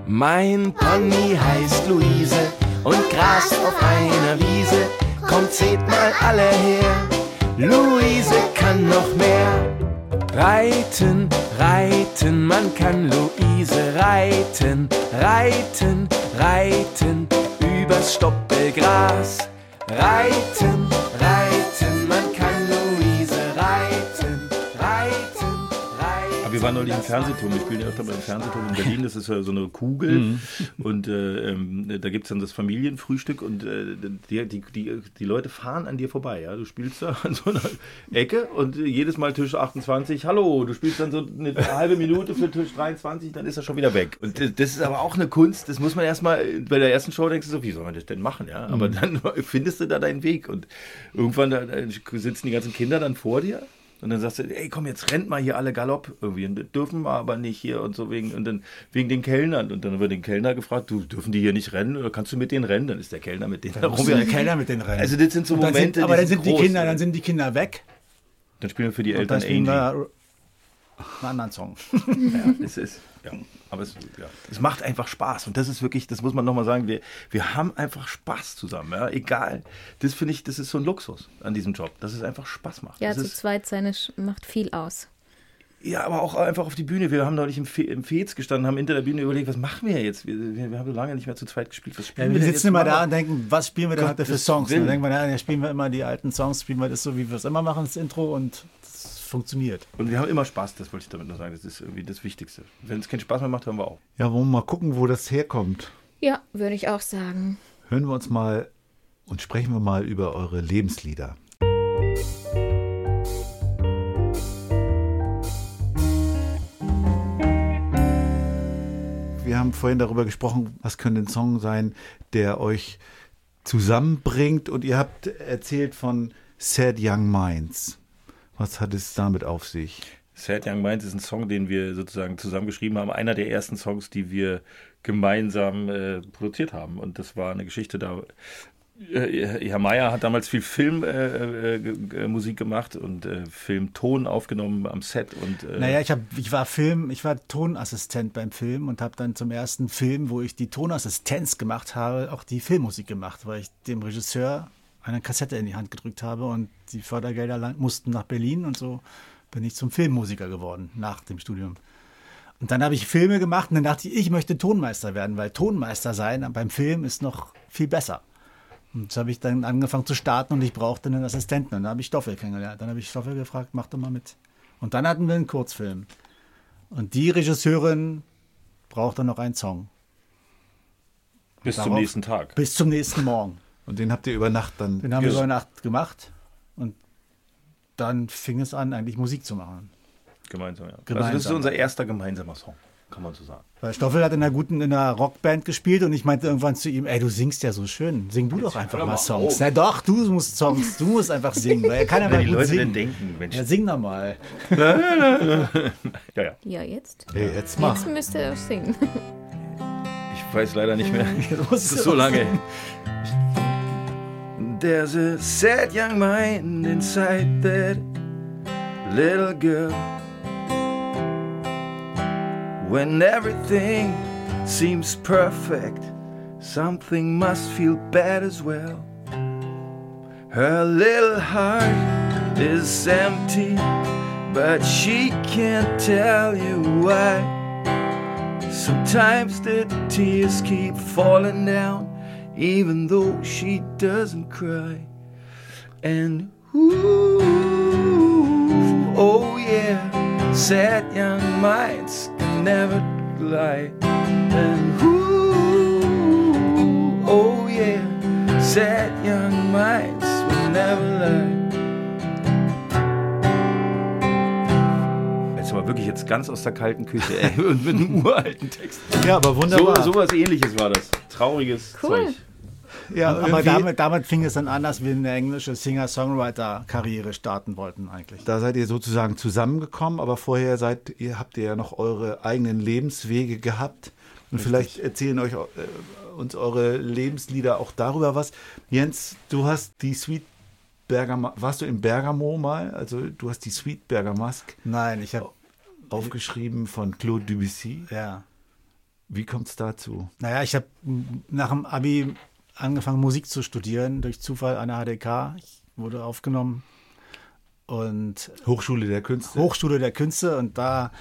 Mein Pony heißt Luise und grast auf einer Wiese. Kommt, seht mal alle her. Luise kann noch mehr. Reiten, reiten, man kann Luise reiten, reiten, reiten übers Stoppelgras. Reiten, reiten, man wir waren neulich im Fernsehturm. Wir spielen ja öfter beim Fernsehturm in Berlin. Das ist ja so eine Kugel. Und äh, ähm, da gibt es dann das Familienfrühstück. Und äh, die, die, die, die Leute fahren an dir vorbei. Ja? Du spielst da an so einer Ecke und jedes Mal Tisch 28. Hallo, du spielst dann so eine halbe Minute für Tisch 23, dann ist er schon wieder weg. Und das ist aber auch eine Kunst. Das muss man erstmal, bei der ersten Show denkst du so, wie soll man das denn machen? Ja? Aber dann findest du da deinen Weg. Und irgendwann da, da sitzen die ganzen Kinder dann vor dir. Und dann sagst du, ey, komm, jetzt rennt mal hier alle Galopp irgendwie. Und dürfen wir aber nicht hier und so wegen, und dann wegen den Kellnern. Und dann haben wir den Kellner gefragt, du, dürfen die hier nicht rennen oder kannst du mit denen rennen? Dann ist der Kellner mit denen Warum wir der Kellner mit den Rennen? Also das sind so Momente, sind, aber die dann sind die groß. Kinder, dann sind die Kinder weg. Dann spielen wir für die Eltern dann spielen Angie. wir einen anderen Song. Ja, es ist, ja, aber es, ja, es macht einfach Spaß und das ist wirklich, das muss man nochmal sagen, wir, wir haben einfach Spaß zusammen, ja, egal. Das finde ich, das ist so ein Luxus an diesem Job, dass es einfach Spaß macht. Ja, das zu ist, zweit seine macht viel aus. ja, aber auch einfach auf die Bühne. Wir haben neulich im, Fe im Fez gestanden, haben hinter der Bühne überlegt, was machen wir jetzt? Wir, wir, wir haben so lange nicht mehr zu zweit gespielt. Was Ja, spielen wir denn sitzen immer da und denken, was spielen wir denn heute für Songs? Willen. dann denken wir, ja, spielen wir immer die alten Songs, spielen wir das so, wie wir es immer machen, das Intro und das funktioniert. Und wir haben immer Spaß, das wollte ich damit nur sagen. Das ist irgendwie das Wichtigste. Wenn es keinen Spaß mehr macht, hören wir auf. Ja, wollen wir mal gucken, wo das herkommt. Ja, würde ich auch sagen. Hören wir uns mal und sprechen wir mal über eure Lebenslieder. haben vorhin darüber gesprochen, was könnte ein Song sein, der euch zusammenbringt. Und ihr habt erzählt von Sad Young Minds. Was hat es damit auf sich? Sad Young Minds ist ein Song, den wir sozusagen zusammengeschrieben haben. Einer der ersten Songs, die wir gemeinsam äh, produziert haben. Und das war eine Geschichte, da äh, Herr Mayer hat damals viel Filmmusik äh, äh, gemacht und äh, Filmton aufgenommen am Set und äh, Naja, ich, hab, ich war Film, ich war Tonassistent beim Film und habe dann zum ersten Film, wo ich die Tonassistenz gemacht habe, auch die Filmmusik gemacht, weil ich dem Regisseur eine Kassette in die Hand gedrückt habe und die Fördergelder lang, mussten nach Berlin und so bin ich zum Filmmusiker geworden nach dem Studium. Und dann habe ich Filme gemacht und dann dachte ich, ich möchte Tonmeister werden, weil Tonmeister sein beim Film ist noch viel besser. Und so habe ich dann angefangen zu starten und ich brauchte einen Assistenten. Und dann habe ich Stoffel kennengelernt. Dann habe ich Stoffel gefragt, mach doch mal mit. Und dann hatten wir einen Kurzfilm. Und die Regisseurin brauchte noch einen Song. bis zum darauf- nächsten Tag. Bis zum nächsten Morgen. Und den habt ihr über Nacht dann. Den haben wir über Nacht gemacht. Dann fing es an, eigentlich Musik zu machen. Gemeinsam, ja. Also Gemeinsam. das ist unser erster gemeinsamer Song, kann man so sagen. Weil Stoffel hat in einer guten, in einer Rockband gespielt und ich meinte irgendwann zu ihm, ey, du singst ja so schön. Sing du doch einfach mal mal Songs. auf. Na doch, du musst Songs, du musst einfach singen, weil er kann aber Wenn die gut Leute singen. denn denken, Mensch. Ja, sing doch mal. Ja, ja. Ja, jetzt? Hey, jetzt mach. Jetzt müsste er singen. Ich weiß leider nicht mehr. Jetzt Das du ist so lange. singen. There's a sad young mind inside that little girl. When everything seems perfect, something must feel bad as well. Her little heart is empty, but she can't tell you why. Sometimes the tears keep falling down, even though she doesn't cry. And ooh, oh yeah, sad young minds can never lie. And ooh, oh yeah, sad young minds will never lie. Aber wirklich jetzt ganz aus der kalten Küche, ey, und mit einem uralten Text. Ja, aber So, wunderbar. so was ähnliches war das. Trauriges Cool. Zeug. ja, Aber damit, damit fing es dann an, dass wir eine englische Singer-Songwriter-Karriere starten wollten eigentlich. Da seid ihr sozusagen zusammengekommen, aber vorher seid ihr, habt ihr ja noch eure eigenen Lebenswege gehabt. Und vielleicht erzählen euch äh, uns eure Lebenslieder auch darüber was. Jens, du hast die Sweet Bergamo, warst du in Bergamo mal? Also du hast die Sweet Bergamask Nein, ich habe, aufgeschrieben von Claude Debussy. ja. Wie kommt es dazu? Naja, ich habe nach dem Abi angefangen, Musik zu studieren, durch Zufall an der HDK. Ich wurde aufgenommen und Hochschule der Künste. Hochschule der Künste und da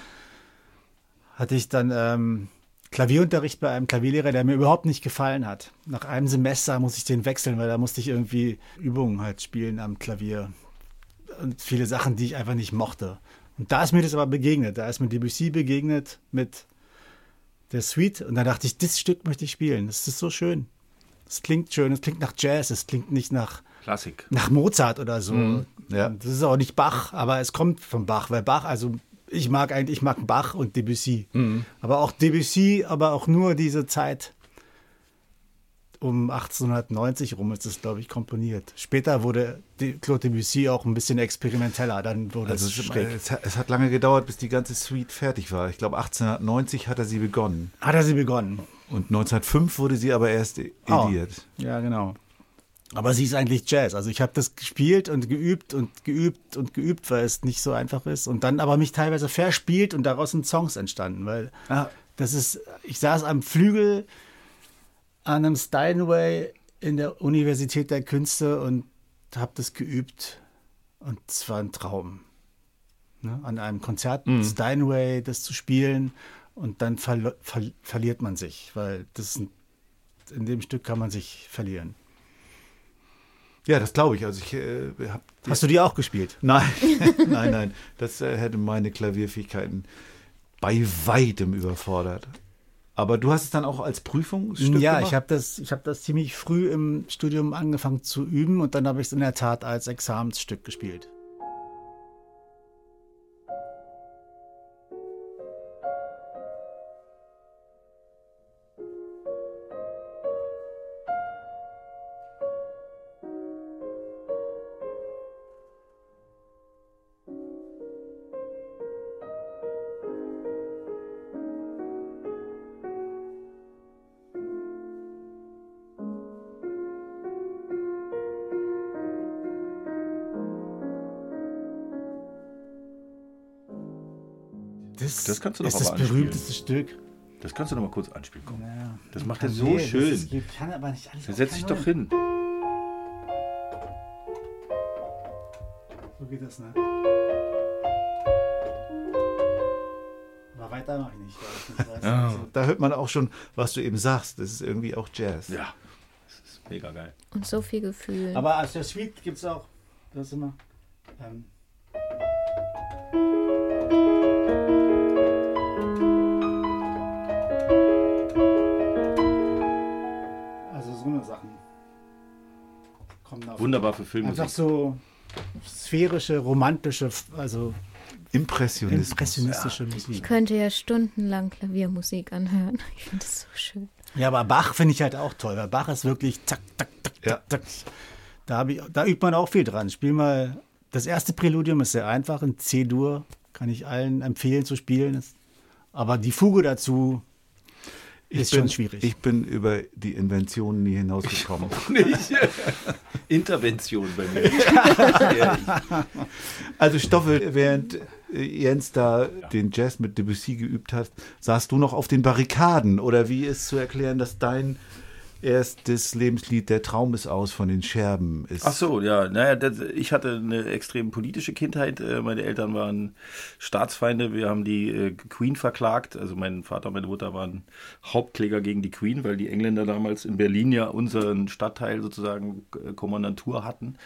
hatte ich dann ähm, Klavierunterricht bei einem Klavierlehrer, der mir überhaupt nicht gefallen hat. Nach einem Semester musste ich den wechseln, weil da musste ich irgendwie Übungen halt spielen am Klavier und viele Sachen, die ich einfach nicht mochte. Und da ist mir das aber begegnet. Da ist mir Debussy begegnet mit der Suite und da dachte ich, das Stück möchte ich spielen. Das ist so schön. Es klingt schön, es klingt nach Jazz, es klingt nicht nach Klassik. nach Mozart oder so. Mhm. ja. Das ist auch nicht Bach, aber es kommt von Bach, weil Bach, also ich mag eigentlich, ich mag Bach und Debussy. Mhm. Aber auch Debussy, aber auch nur diese Zeit um 1890 rum ist es, glaube ich, komponiert. Später wurde De- Claude Debussy auch ein bisschen experimenteller, dann wurde Also es schräg. es, hat, es hat lange gedauert, bis die ganze Suite fertig war. Ich glaube 1890 hat er sie begonnen. Hat er sie begonnen? Und 1905 wurde sie aber erst Oh. ediert. Ja, genau. Aber sie ist eigentlich Jazz. Also ich habe das gespielt und geübt und geübt und geübt, weil es nicht so einfach ist. Und dann aber mich teilweise verspielt und daraus sind Songs entstanden. Weil Ah. das ist, ich saß am Flügel an einem Steinway in der Universität der Künste und habe das geübt. Und es war ein Traum. Ne? An einem Konzert Mhm. Steinway das zu spielen und dann verlo- ver verliert man sich, weil das ein, in dem Stück kann man sich verlieren. Ja, das glaube ich. Also ich äh, habe Hast du die auch gespielt? Nein, nein, nein. Das äh, hätte meine Klavierfähigkeiten bei weitem überfordert. Aber du hast es dann auch als Prüfungsstück ja, gemacht? ich habe das, ich hab das ziemlich früh im Studium angefangen zu üben und dann habe ich es in der Tat als Examensstück gespielt. Das, Das kannst du doch ist das aber anspielen. berühmteste Stück. Das kannst du noch mal kurz anspielen. Komm. Ja. Das macht er so nee, das schön. ist- ich kann aber nicht alles Dann setz dich doch hin. So geht das, ne? Aber weiter mache ich nicht. Ich nicht Ja. also- Da hört man auch schon, was du eben sagst. Das ist irgendwie auch Jazz. Ja, das ist mega geil. Und so viel Gefühl. Aber als der Suite gibt es auch. Das ist immer. Ähm, Wunderbar für Filmmusik. Einfach so sphärische, romantische, also Impressionismus. impressionistische ich Musik. könnte ja stundenlang Klaviermusik anhören. Ich finde das so schön. Ja, aber Bach finde ich halt auch toll, weil Bach ist wirklich zack, zack, zack, Ja. zack, zack. Da, ich, da übt man auch viel dran. Spiel mal, das erste Präludium ist sehr einfach, in C-Dur, kann ich allen empfehlen zu spielen. Aber die Fuge dazu ist bin, schon schwierig. Ich bin über die Invention nie hinausgekommen. Nicht. Intervention bei mir. Also Stoffel, während äh, Jens da den Jazz mit Debussy geübt hat, saßt du noch auf den Barrikaden? Oder wie ist zu erklären, dass dein erstes Lebenslied Der Traum ist aus von den Scherben ist? Ach so, ja. Naja, das, ich hatte eine extrem politische Kindheit. Äh, Meine Eltern waren Staatsfeinde. Wir haben die äh, Queen verklagt. Also mein Vater und meine Mutter waren Hauptkläger gegen die Queen, weil die Engländer damals in Berlin ja unseren Stadtteil sozusagen äh, Kommandantur hatten.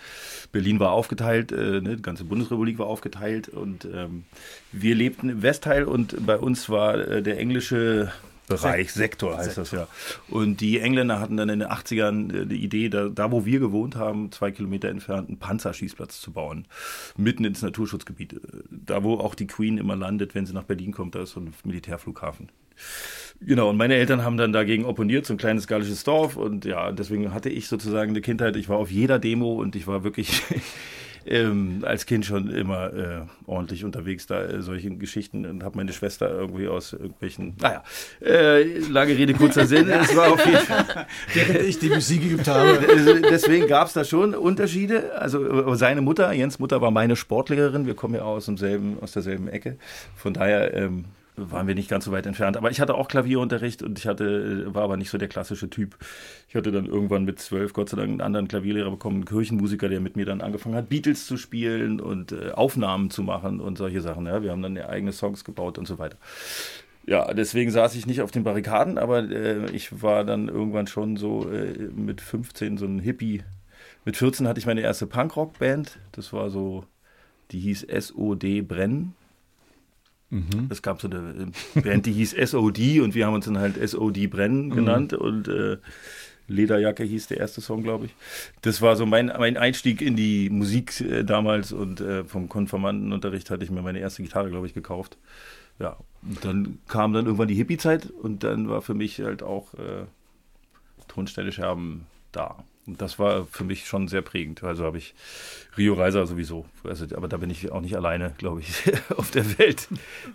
Berlin war aufgeteilt, ne, die ganze Bundesrepublik war aufgeteilt und ähm, wir lebten im Westteil und bei uns war der englische Bereich, Sektor heißt das ja. Und die Engländer hatten dann in den 80ern äh, die Idee, da, da wo wir gewohnt haben, zwei Kilometer entfernt, einen Panzerschießplatz zu bauen. Mitten ins Naturschutzgebiet. Äh, Da, wo auch die Queen immer landet, wenn sie nach Berlin kommt, da ist so ein Militärflughafen. Genau, und meine Eltern haben dann dagegen opponiert, so ein kleines gallisches Dorf. Und ja, deswegen hatte ich sozusagen eine Kindheit. Ich war auf jeder Demo und ich war wirklich ähm, als Kind schon immer äh, ordentlich unterwegs da, äh, solchen Geschichten und habe meine Schwester irgendwie aus irgendwelchen, naja, äh, lange Rede, kurzer Sinn. Es war auf jeden Fall, Während ich die Musik geübt habe. also deswegen gab es da schon Unterschiede. Also äh, seine Mutter, Jens Mutter war meine Sportlehrerin. Wir kommen ja aus demselben, aus derselben Ecke. Von daher ähm, waren wir nicht ganz so weit entfernt. Aber ich hatte auch Klavierunterricht und ich hatte, äh, war aber nicht so der klassische Typ. Ich hatte dann irgendwann mit zwölf Gott sei Dank einen anderen Klavierlehrer bekommen, einen Kirchenmusiker, der mit mir dann angefangen hat, Beatles zu spielen und äh, Aufnahmen zu machen und solche Sachen. Ja. Wir haben dann eigene Songs gebaut und so weiter. Ja, deswegen saß ich nicht auf den Barrikaden, aber äh, ich war dann irgendwann schon so äh, mit 15 so ein Hippie. Mit 14 hatte ich meine erste Punkrock-Band. Das war so, die hieß SOD Brennen. Es gab so eine Band, die hieß SOD und wir haben uns dann halt SOD Brennen genannt und äh, Lederjacke hieß der erste Song, glaube ich. Das war so mein, mein Einstieg in die Musik äh, damals und äh, vom Konformantenunterricht hatte ich mir meine erste Gitarre, glaube ich, gekauft. Ja, und dann kam dann irgendwann die Hippie-Zeit und dann war für mich halt auch äh, Tonstelle Scherben da. Und das war für mich schon sehr prägend. Also habe ich Rio Reiser sowieso. Also, aber da bin ich auch nicht alleine, glaube ich, auf der Welt,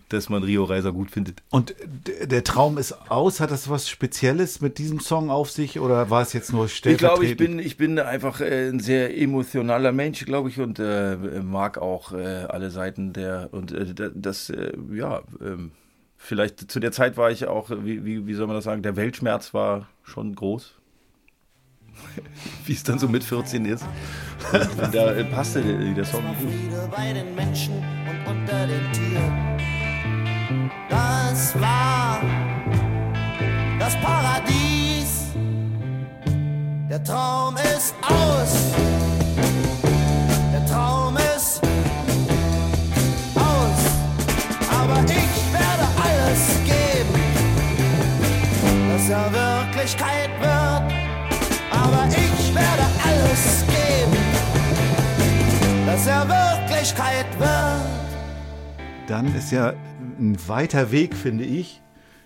dass man Rio Reiser gut findet. Und der Traum ist aus. Hat das was Spezielles mit diesem Song auf sich oder war es jetzt nur Ich glaube, stellvertretend? ich bin, ich bin einfach äh, ein sehr emotionaler Mensch, glaube ich, und äh, mag auch äh, alle Seiten der und äh, da- das, äh, ja, ähm, vielleicht zu der Zeit war ich auch, wie, wie, wie soll man das sagen, der Weltschmerz war schon groß. wie es dann so mit 14 ist. Und da äh, passte der, der Song gut. Bei den Menschen und unter den Tieren. Das war das Paradies. Der Traum ist aus. Der Traum ist aus. Aber ich werde alles geben, dass er Wirklichkeit wird. Ich werde alles geben dass er Wirklichkeit wird. Dann ist ja ein weiter Weg, finde ich,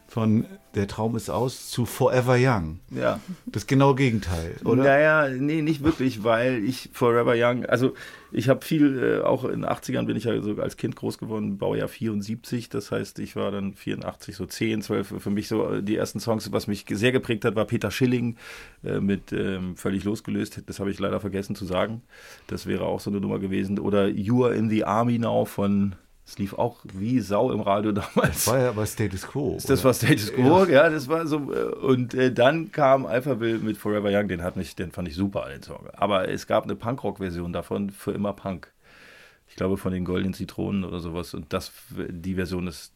von Der Traum ist aus zu Forever Young. Ja. Das genaue Gegenteil, oder? Naja, nee, nicht wirklich, weil ich Forever Young, also ich habe viel, äh, auch in den 80ern bin ich ja so als Kind groß geworden, Baujahr 74, das heißt, ich war dann 84, so 10, 12, für mich so äh, die ersten Songs, was mich sehr geprägt hat, war Peter Schilling äh, mit ähm, Völlig losgelöst, das habe ich leider vergessen zu sagen, das wäre auch so eine Nummer gewesen, oder You Are in the Army Now von Es lief auch wie Sau im Radio damals. War ja aber Status Quo. Das war Status Quo, ja. das war so. äh, Und äh, dann kam Alphaville mit Forever Young, den hat mich, den fand ich super, den Song. Aber es gab eine Punkrock-Version davon für immer Punk. Ich glaube von den Goldenen Zitronen oder sowas. Und das, die Version ist,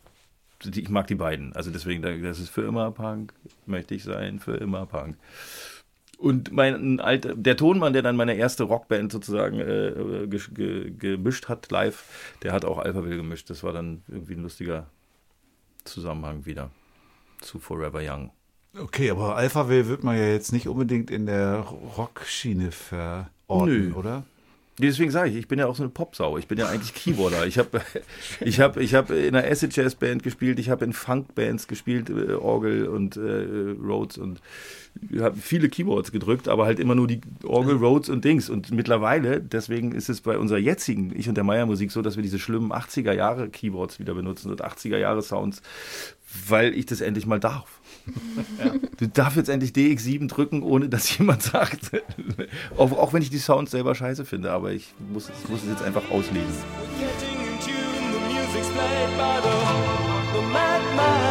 die, ich mag die beiden. Also deswegen, das ist für immer Punk, möchte ich sein, für immer Punk. Und mein alter, der Tonmann, der dann meine erste Rockband sozusagen äh, ge, ge, gemischt hat live, der hat auch Alphaville gemischt. Das war dann irgendwie ein lustiger Zusammenhang wieder zu Forever Young. Okay, aber Alphaville wird man ja jetzt nicht unbedingt in der Rockschiene verorten, Nö. oder? Deswegen sage ich, ich bin ja auch so eine Popsau. Ich bin ja eigentlich Keyboarder. Ich habe ich hab, ich hab in einer Acid Jazz Band gespielt, ich habe in Funk-Bands gespielt, äh, Orgel und äh, Rhodes und habe viele Keyboards gedrückt, aber halt immer nur die Orgel, Rhodes und Dings. Und mittlerweile, deswegen ist es bei unserer jetzigen Ich und der Meier Musik so, dass wir diese schlimmen 80er Jahre Keyboards wieder benutzen und 80er Jahre Sounds, weil ich das endlich mal darf. Du darfst jetzt endlich DX7 drücken, ohne dass jemand sagt. auch, auch wenn ich die Sounds selber scheiße finde, aber ich muss, es- muss es jetzt einfach auslesen. Getting in tune, the music's played by the, the madman.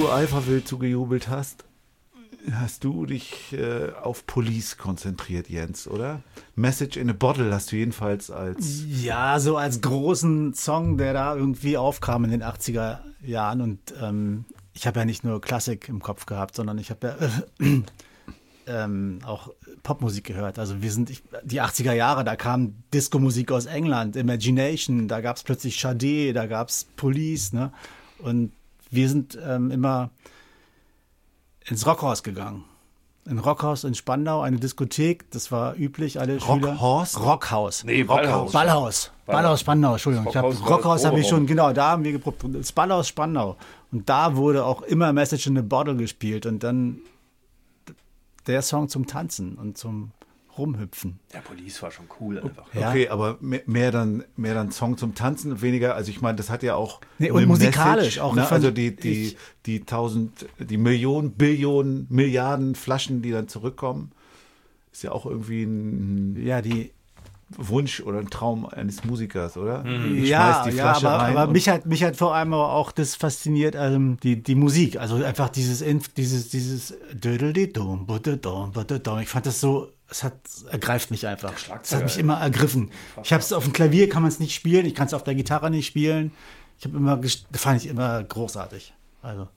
Du Alphaville zugejubelt hast, hast du dich äh, auf Police konzentriert, Jens, oder? Message in a Bottle hast du jedenfalls als Ja, so als großen Song, der da irgendwie aufkam in den 80er Jahren. Und ähm, ich habe ja nicht nur Klassik im Kopf gehabt, sondern ich habe ja äh, ähm, auch Popmusik gehört. Also wir sind, ich, die 80er Jahre, da kam Disco-Musik aus England, Imagination, da gab es plötzlich Sade, da gab es Police, ne? Und wir sind ähm, immer ins Rockhaus gegangen. Ein Rockhaus in Spandau, eine Diskothek, das war üblich, alle Schüler. Rockhaus? Rockhaus. Nee, Ballhaus. Ballhaus. Ballhaus Spandau, Entschuldigung. Ich hab, Rockhaus war Rockhaus habe ich schon, genau, da haben wir geprobt. Das Ballhaus Spandau. Und da wurde auch immer Message in a Bottle gespielt und dann der Song zum Tanzen und zum Rumhüpfen. Der Police war schon cool einfach. Ja. Okay, aber mehr, mehr dann mehr dann Song zum Tanzen und weniger. Also ich meine, das hat ja auch Nee, und musikalisch auch. Ne? Also die die die tausend, die Millionen, Billionen, Milliarden Flaschen, die dann zurückkommen, ist ja auch irgendwie ein Ja, die, Wunsch oder ein Traum eines Musikers, oder? Ich ja, schmeiß die ja, Flasche aber, rein aber mich hat mich hat vor allem aber auch das fasziniert, ähm, die, die Musik, also einfach dieses dieses dieses. Ich fand das so, es hat ergreift mich einfach. Es hat mich immer ergriffen. Ich habe es auf dem Klavier kann man es nicht spielen, ich kann es auf der Gitarre nicht spielen. Ich habe immer fand ich immer großartig. Also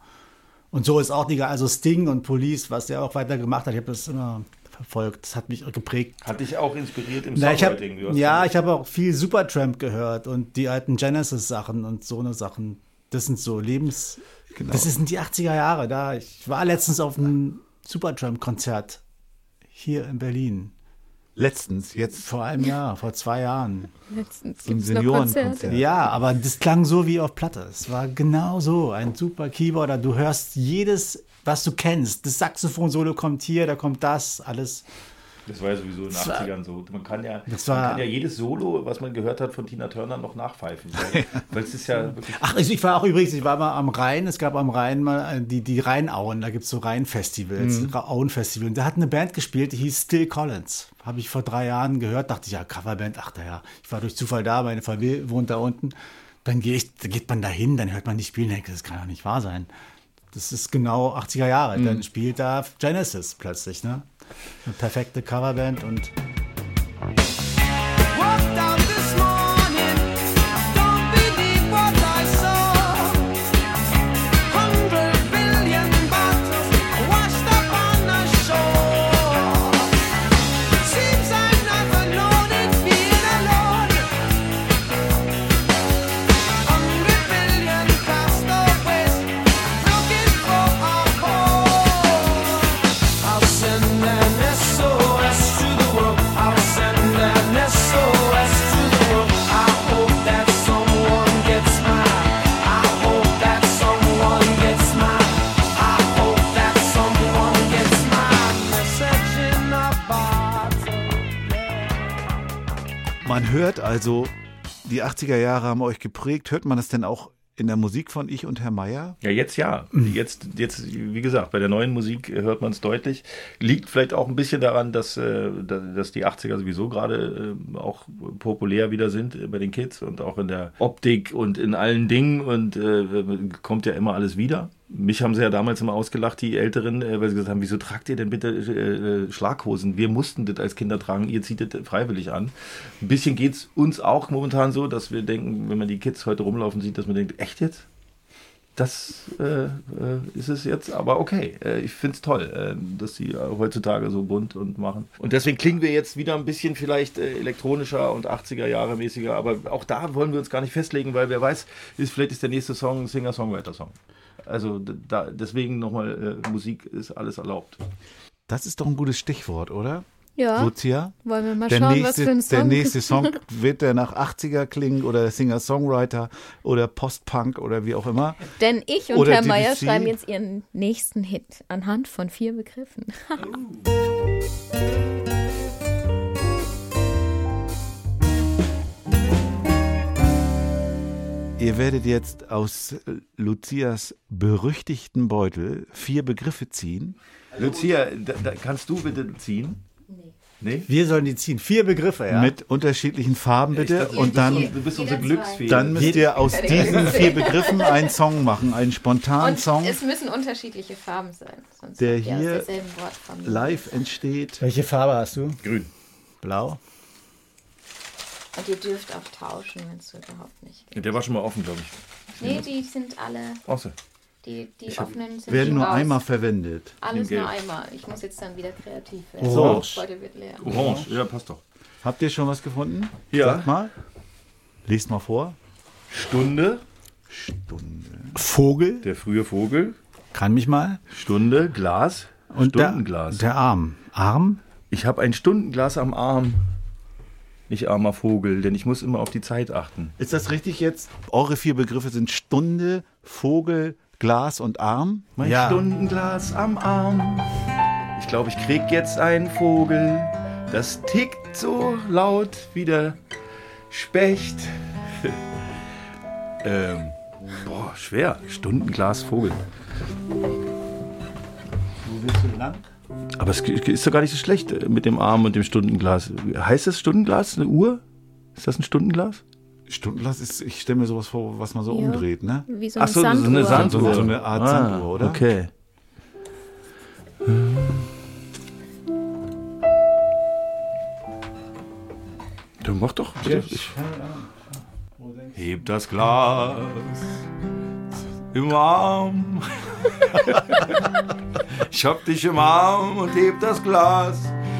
und so ist auch die also Sting und Police, was der auch weiter gemacht hat, ich habe das immer verfolgt. Das hat mich geprägt. Hat dich auch inspiriert im Na, ich hab, Songwriting? Ja, ich habe auch viel Supertramp gehört und die alten Genesis-Sachen und so eine Sachen. Das sind so Lebens. Genau. Das sind die 80er Jahre da. Ich war letztens auf einem Supertramp-Konzert hier in Berlin. letztens jetzt Vor einem Jahr, vor zwei Jahren. Letztens noch Seniorenkonzert. Ja, aber das klang so wie auf Platte. Es war genau so. Ein super Keyboarder. Du hörst jedes, was du kennst. Das Saxophon-Solo kommt hier, da kommt das, alles. Das war ja sowieso in den Das war- 80ern so. Man kann, ja, man kann ja jedes Solo, was man gehört hat von Tina Turner, noch nachpfeifen. Weil, weil es ist ja wirklich. Ach, ich, ich war auch übrigens, ich war mal am Rhein, es gab am Rhein mal äh, die, die Rheinauen, da gibt es so Rheinfestivals, Mhm. Auenfestival. Und da hat eine Band gespielt, die hieß Still Collins. Habe ich vor drei Jahren gehört, dachte ich, ja, Coverband, ach naja, ich war durch Zufall da, meine Familie wohnt da unten. Dann geh ich, geht man da hin, dann hört man die spielen, denkt, das kann doch nicht wahr sein. Das ist genau 80er Jahre. Mhm. Dann spielt da Genesis plötzlich, ne? Eine perfekte Coverband und hört also, die 80er Jahre haben euch geprägt. Hört man das denn auch in der Musik von Ich und Herr Meier? Ja, jetzt ja. Jetzt, jetzt, wie gesagt, bei der neuen Musik hört man es deutlich. Liegt vielleicht auch ein bisschen daran, dass, äh, da- dass die 80er sowieso gerade äh, auch populär wieder sind äh, bei den Kids und auch in der Optik und in allen Dingen und äh, kommt ja immer alles wieder. Mich haben sie ja damals immer ausgelacht, die Älteren, äh, weil sie gesagt haben, wieso tragt ihr denn bitte äh, äh, Schlaghosen? Wir mussten das als Kinder tragen, ihr zieht das freiwillig an. Ein bisschen geht es uns auch momentan so, dass wir denken, wenn man die Kids heute rumlaufen sieht, dass man denkt, echt jetzt? Das äh, äh, ist es jetzt, aber okay. Ich finde es toll, dass sie heutzutage so bunt und machen. Und deswegen klingen wir jetzt wieder ein bisschen vielleicht elektronischer und 80er Jahre mäßiger, aber auch da wollen wir uns gar nicht festlegen, weil wer weiß, ist, vielleicht ist der nächste Song ein Singer-Songwriter-Song. Also da, deswegen nochmal, äh, Musik ist alles erlaubt. Das ist doch ein gutes Stichwort, oder? Ja, Lucia? wollen wir mal Der schauen, was nächste, für ein Song. der nächste Song wird der nach 80er klingen oder Singer-Songwriter oder Post-Punk oder wie auch immer. Denn ich und Oder Herr Meier schreiben jetzt ihren nächsten Hit anhand von vier Begriffen. Ihr werdet jetzt aus Lucias berüchtigten Beutel vier Begriffe ziehen. Lucia, da, da, kannst du bitte ziehen? Nee. Nee? Wir sollen die ziehen. Vier Begriffe, ja. Mit unterschiedlichen Farben bitte. Und dann, Du bist unsere Glücksfee. dann müsst ihr aus diesen vier Begriffen einen Song machen. Einen spontanen Und Song, es müssen unterschiedliche Farben sein. Sonst Der hier live entsteht. Welche Farbe hast du? Grün. Blau. Und ihr dürft auch tauschen, wenn es so überhaupt nicht geht. Der war schon mal offen, glaube ich. Nee, die sind alle, Außer. die, die offenen sind Werden nur raus. einmal verwendet. Alles nur einmal. Ich muss jetzt dann wieder kreativ werden. Orange. Heute wird leer. Orange. Ja, passt doch. Habt ihr schon was gefunden? Ja. Sagt mal. Lest mal vor. Stunde, Vogel. der frühe Vogel. Kann mich mal. Stunde, Glas, Und der, Stundenglas. der Arm. Arm? ich habe ein Stundenglas am Arm. Ich armer Vogel, denn ich muss immer auf die Zeit achten. Ist das richtig jetzt? Eure vier Begriffe sind Stunde, Vogel, Glas und Arm. Mein Ja. Stundenglas am Arm. Ich glaube, ich krieg jetzt einen Vogel. Das tickt so laut wie der Specht. ähm, boah, schwer. Stundenglas Vogel. Wo willst du lang? Aber es ist doch gar nicht so schlecht äh, mit dem Arm und dem Stundenglas. Heißt das Stundenglas eine Uhr? Ist das ein Stundenglas? Stundenglas ist, ich stelle mir sowas vor, was man so Ja. umdreht, ne? Wie so Ach eine so, so Sanduhr. eine Sanduhr. Ah, So eine Art Sanduhr, oder? Okay. Du mach doch. bitte. Ich, heb das Glas im Arm. ich hab dich im Arm und heb das Glas.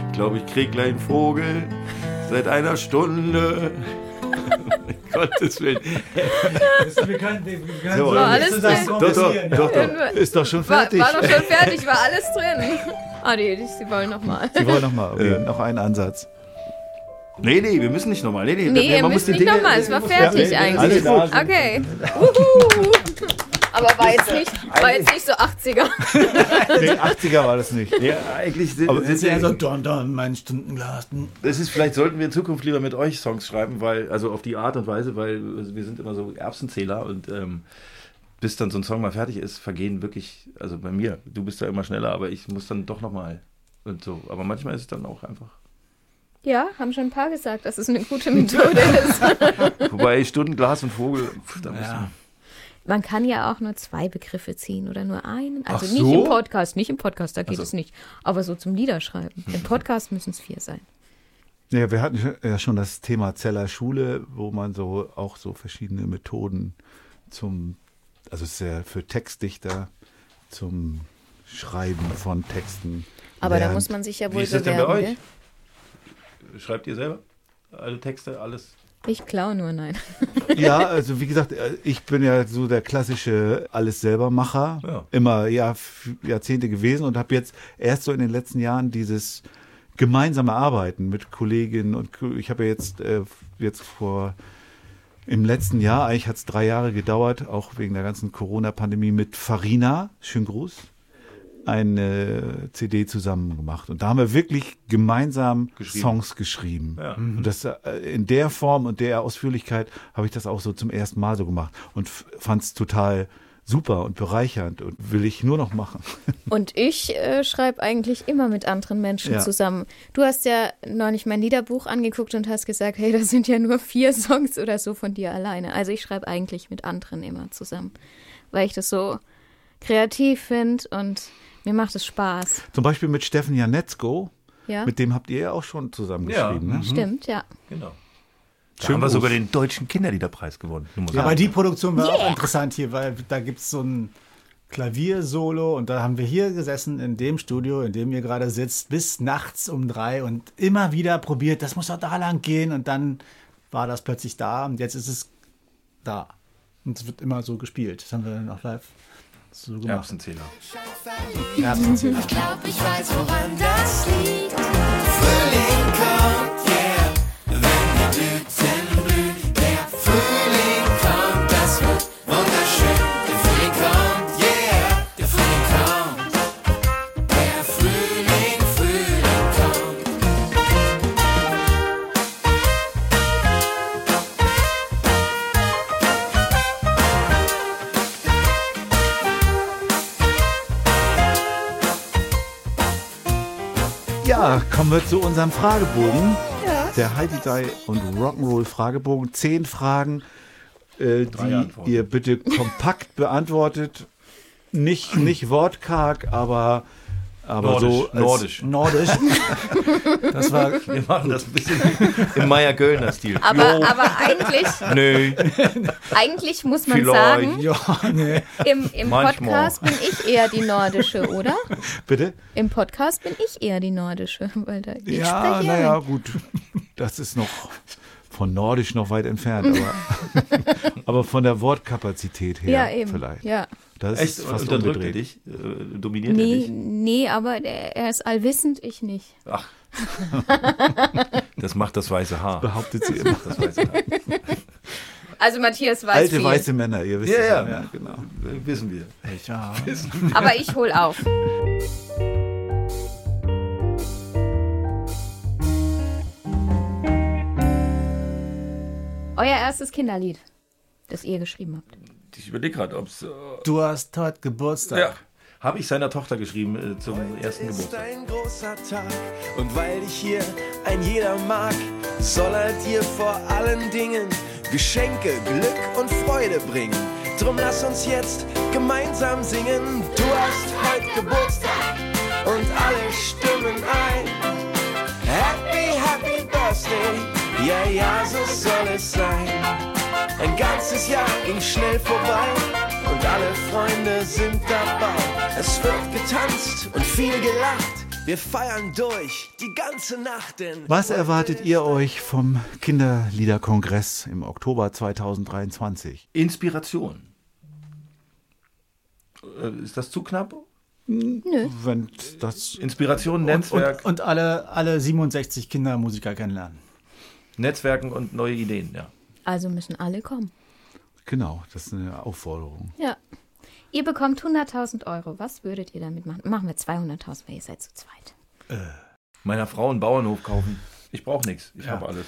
Ich glaube, ich krieg gleich einen Vogel seit einer Stunde. Gottes Willen. Wir können, wir können So, War alles drin. Doch, doch, doch, doch. Ist doch schon War, fertig. war doch schon fertig, war alles drin. Ah, die, die, sie wollen nochmal. Sie wollen nochmal, okay, noch einen Ansatz. Nee, nee, wir müssen nicht nochmal. Nee, nee, Nee, ihr man müsst die nicht nochmal, es war fertig Ja, eigentlich. alles gut. Okay. Uhu. Aber war jetzt nicht, war jetzt nicht so 80er. Nee, 80er war das nicht. Ja, eigentlich sind, Aber sind ist ja wir, so Don Don, mein Stundenglas. das ist, vielleicht sollten wir in Zukunft lieber mit euch Songs schreiben, weil, also auf die Art und Weise, weil wir sind immer so Erbsenzähler und ähm, bis dann so ein Song mal fertig ist, vergehen wirklich, also bei mir, du bist da immer schneller, aber ich muss dann doch nochmal und so. Aber manchmal ist es dann auch einfach. Ja, haben schon ein paar gesagt, dass es eine gute Methode ist. Wobei Stundenglas und Vogel, pff, da müssen Ja. Man kann ja auch nur zwei Begriffe ziehen oder nur einen. Also Ach nicht so? im Podcast, nicht im Podcast, da geht so. es nicht. Aber so zum Liederschreiben. Im Podcast müssen es vier sein. Ja, wir hatten ja schon das Thema Zeller Schule, wo man so auch so verschiedene Methoden zum, also es ist ja für Textdichter zum Schreiben von Texten. Aber da lernt. muss man sich ja Wie wohl ist das denn bei bewerben. euch? gell? Schreibt ihr selber? Alle Texte, alles? Ich klaue nur, nein. Ja, also wie gesagt, äh, ich bin ja so der klassische alles selber Macher, Ja. immer ja Jahrzehnte gewesen und habe jetzt erst so in den letzten Jahren dieses gemeinsame Arbeiten mit Kolleginnen und ich habe ja jetzt äh, jetzt vor im letzten Jahr, eigentlich hat es drei Jahre gedauert, auch wegen der ganzen Corona-Pandemie mit Farina, schönen Gruß, eine CD zusammen gemacht. Und da haben wir wirklich gemeinsam Geschrieben. Songs geschrieben. Ja. Und das äh, in der Form und der Ausführlichkeit habe ich das auch so zum ersten Mal so gemacht und fand es total super und bereichernd und will ich nur noch machen. Und ich äh, schreibe eigentlich immer mit anderen Menschen Ja. zusammen. Du hast ja neulich mein Liederbuch angeguckt und hast gesagt, hey, das sind ja nur vier Songs oder so von dir alleine. Also ich schreibe eigentlich mit anderen immer zusammen, weil ich das so kreativ finde und mir macht es Spaß. Zum Beispiel mit Steffen Janetzko, Ja, mit dem habt ihr ja auch schon zusammen Ja. geschrieben. Ne? stimmt, ja. Genau. Da Schön haben wir sogar den Deutschen Kinderliederpreis gewonnen. Ja, aber die Produktion war auch interessant hier, weil da gibt es so ein Klaviersolo und da haben wir hier gesessen in dem Studio, in dem ihr gerade sitzt, bis nachts um drei und immer wieder probiert, das muss doch da lang gehen und dann war das plötzlich da und jetzt ist es da. Und es wird immer so gespielt. Das haben wir dann auch live so gemacht. Erbsenzähler. Erbsenzähler. Ich glaub, ich weiß, woran das liegt. Frühling kommt, Ja, kommen wir zu unserem Fragebogen. Der Heidi Dai und Rock'n'Roll Fragebogen. Zehn Fragen, äh, die Antworten. ihr bitte kompakt beantwortet. Nicht, nicht wortkarg, aber, aber so. als- Nordisch. Nordisch. Das war Wir machen das ein bisschen im Meier-Göllner Stil. Aber, Jo, aber eigentlich, Nö, eigentlich muss man Vielleicht. sagen, ja, nee. im, im. Podcast bin ich eher die Nordische, oder? Bitte? Im Podcast bin ich eher die Nordische, weil da ich Ja, naja, gut. Das ist noch von Nordisch noch weit entfernt, aber, aber von der Wortkapazität her Ja, eben. vielleicht. Ja. Das echt, ist fast unterdrückt er dich? Äh, dominiert er Nee, dich? nee, aber der, er ist allwissend, ich nicht. Ach. Das macht das weiße Haar. Behauptet sie immer. Das weiße Haar. Also Matthias weiß Alte viel, weiße Männer, ihr wisst Ja, es ja. ja, genau. Wissen wir. Ja. aber ich hol auf. Euer erstes Kinderlied, das ihr geschrieben habt. Ich überlege gerade, ob es. Äh, Du hast heute Geburtstag. ja, habe ich seiner Tochter geschrieben äh, zum ersten ist Geburtstag. ein großer Tag und weil dich hier ein jeder mag, soll er dir vor allen Dingen Geschenke, Glück und Freude bringen. Drum lass uns jetzt gemeinsam singen. Du hast heute Geburtstag und alle stimmen ein. Happy, happy birthday, ja, ja, so soll es sein. Ein ganzes Jahr ging schnell vorbei und alle Freunde sind dabei. Es wird getanzt und viel gelacht. Wir feiern durch die ganze Nacht, denn Was erwartet ihr euch vom Kinderliederkongress im Oktober 2023? Inspiration. Äh, Ist das zu knapp? Wenn das Inspiration, Netzwerk, Und, und alle, alle 67 Kindermusiker kennenlernen. Netzwerken und neue Ideen, ja. Also müssen alle kommen. genau, das ist eine Aufforderung. Ja. Ihr bekommt 100.000 Euro. Was würdet ihr damit machen? Machen wir 200.000, weil ihr seid zu zweit. Meiner Frau einen Bauernhof kaufen. Ich brauche nichts. Ich Ja. habe alles.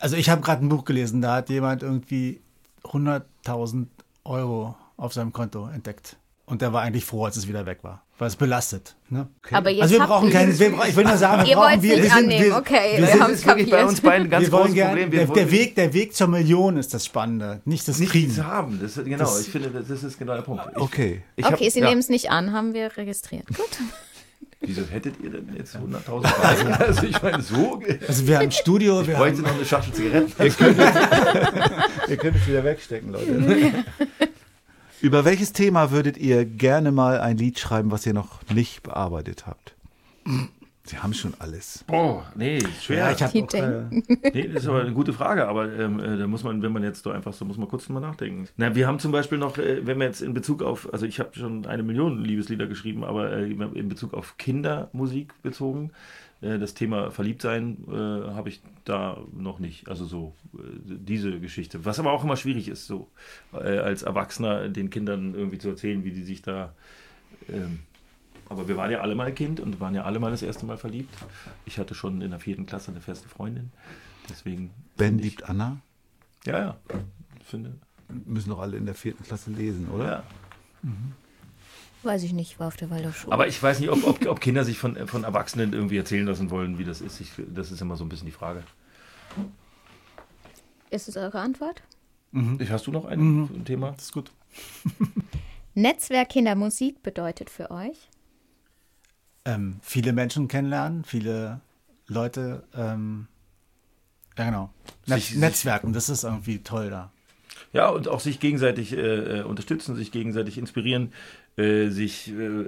Also ich habe gerade ein Buch gelesen, da hat jemand irgendwie 100.000 Euro auf seinem Konto entdeckt. Und der war eigentlich froh, als es wieder weg war. Weil es belastet. Ne? Aber jetzt Also wir brauchen keinen, wir, ich will nur sagen, wir brauchen wir, nicht wir sind, annehmen, wir, okay, wir wir sind, ist wirklich bei uns beiden ein ganz wir wollen großes gern, Problem. der, der, Weg, der Weg zur Million ist das Spannende, nicht das nicht Kriegen. haben. Das, genau, Das- ich finde, das ist genau der Punkt. Ich, Okay. ich okay, hab- Sie ja. nehmen es nicht an, haben wir registriert. Gut. Wieso hättet ihr denn jetzt 100.000 Euro? Also ich meine, so. Also wir haben ein Studio, wir bräuchte haben, noch eine Schachtel Zigaretten. Ihr könnt es wieder wegstecken, Leute. Über welches Thema würdet ihr gerne mal ein Lied schreiben, was ihr noch nicht bearbeitet habt? Sie haben schon alles. Boah, nee, schwer. ja, ich habe Die auch, äh, Nee, das ist aber eine gute Frage, aber ähm, äh, da muss man, wenn man jetzt so einfach so, muss man kurz drüber nachdenken. Na, wir haben zum Beispiel noch, äh, wenn wir jetzt in Bezug auf, also ich habe schon eine Million Liebeslieder geschrieben, aber äh, in Bezug auf Kindermusik bezogen, äh, das Thema Verliebtsein äh, habe ich da noch nicht. Also so äh, diese Geschichte. Was aber auch immer schwierig ist, so äh, als Erwachsener den Kindern irgendwie zu erzählen, wie die sich da ähm, Aber wir waren ja alle mal Kind und waren ja alle mal das erste Mal verliebt. Ich hatte schon in der vierten Klasse eine feste Freundin. Deswegen. Ben ich- liebt Anna. Ja, ja. Finde. Müssen doch alle in der vierten Klasse lesen, oder? Ja. Weiß ich nicht, war auf der Waldorfschule. Aber ich weiß nicht, ob, ob, ob Kinder sich von, von Erwachsenen irgendwie erzählen lassen wollen, wie das ist. Ich, das ist immer so ein bisschen die Frage. Ist es eure Antwort? Ich, hast du noch ein, ein Thema? Das ist gut. Netzwerk Kindermusik bedeutet für euch? Ähm, viele Menschen kennenlernen, viele Leute, ähm, ja genau, Sich- sich- Netzwerken, das ist irgendwie toll da. Ja, und auch sich gegenseitig äh, äh, unterstützen, sich gegenseitig inspirieren, äh, sich, äh,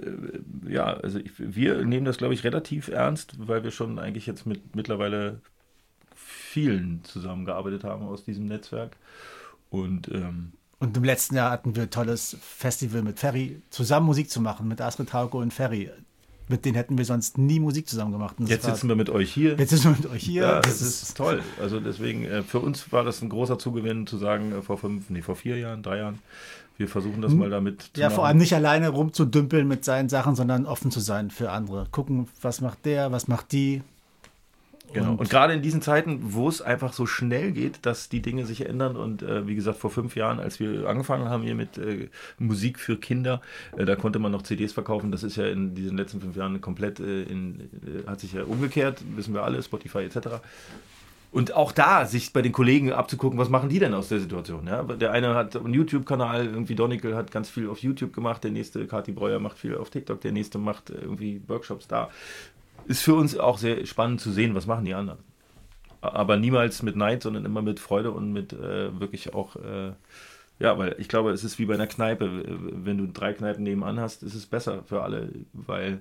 ja, also ich, wir nehmen das, glaube ich, relativ ernst, weil wir schon eigentlich jetzt mit mittlerweile vielen zusammengearbeitet haben aus diesem Netzwerk. Und ähm, Und im letzten Jahr hatten wir ein tolles Festival mit Ferry, zusammen Musik zu machen, mit Astrid Hauke und Ferry. Mit denen hätten wir sonst nie Musik zusammen gemacht. Jetzt sitzen wir mit euch hier. jetzt sitzen wir mit euch hier. Ja, das das ist toll. Also deswegen, äh, für uns war das ein großer Zugewinn zu sagen, äh, vor fünf, nee, vor vier Jahren, drei Jahren, wir versuchen das mal damit zu ja, machen. vor allem nicht alleine rumzudümpeln mit seinen Sachen, sondern offen zu sein für andere. Gucken, was macht der, was macht die. Genau. Und, gerade in diesen Zeiten, wo es einfach so schnell geht, dass die Dinge sich ändern und äh, wie gesagt, vor fünf Jahren, als wir angefangen haben hier mit äh, Musik für Kinder, äh, da konnte man noch CDs verkaufen. Das ist ja in diesen letzten fünf Jahren komplett äh, in, äh, hat sich ja umgekehrt, wissen wir alle, Spotify etc. Und auch da sich bei den Kollegen abzugucken, was machen die denn aus der Situation? Ja? Der eine hat einen YouTube-Kanal, irgendwie Donikel hat ganz viel auf YouTube gemacht, der nächste, Kati Breuer macht viel auf TikTok, der nächste macht irgendwie Workshops da. Ist für uns auch sehr spannend zu sehen, was machen die anderen. Aber niemals mit Neid, sondern immer mit Freude und mit äh, wirklich auch, äh, ja, weil ich glaube, es ist wie bei einer Kneipe. Wenn du drei Kneipen nebenan hast, ist es besser für alle, weil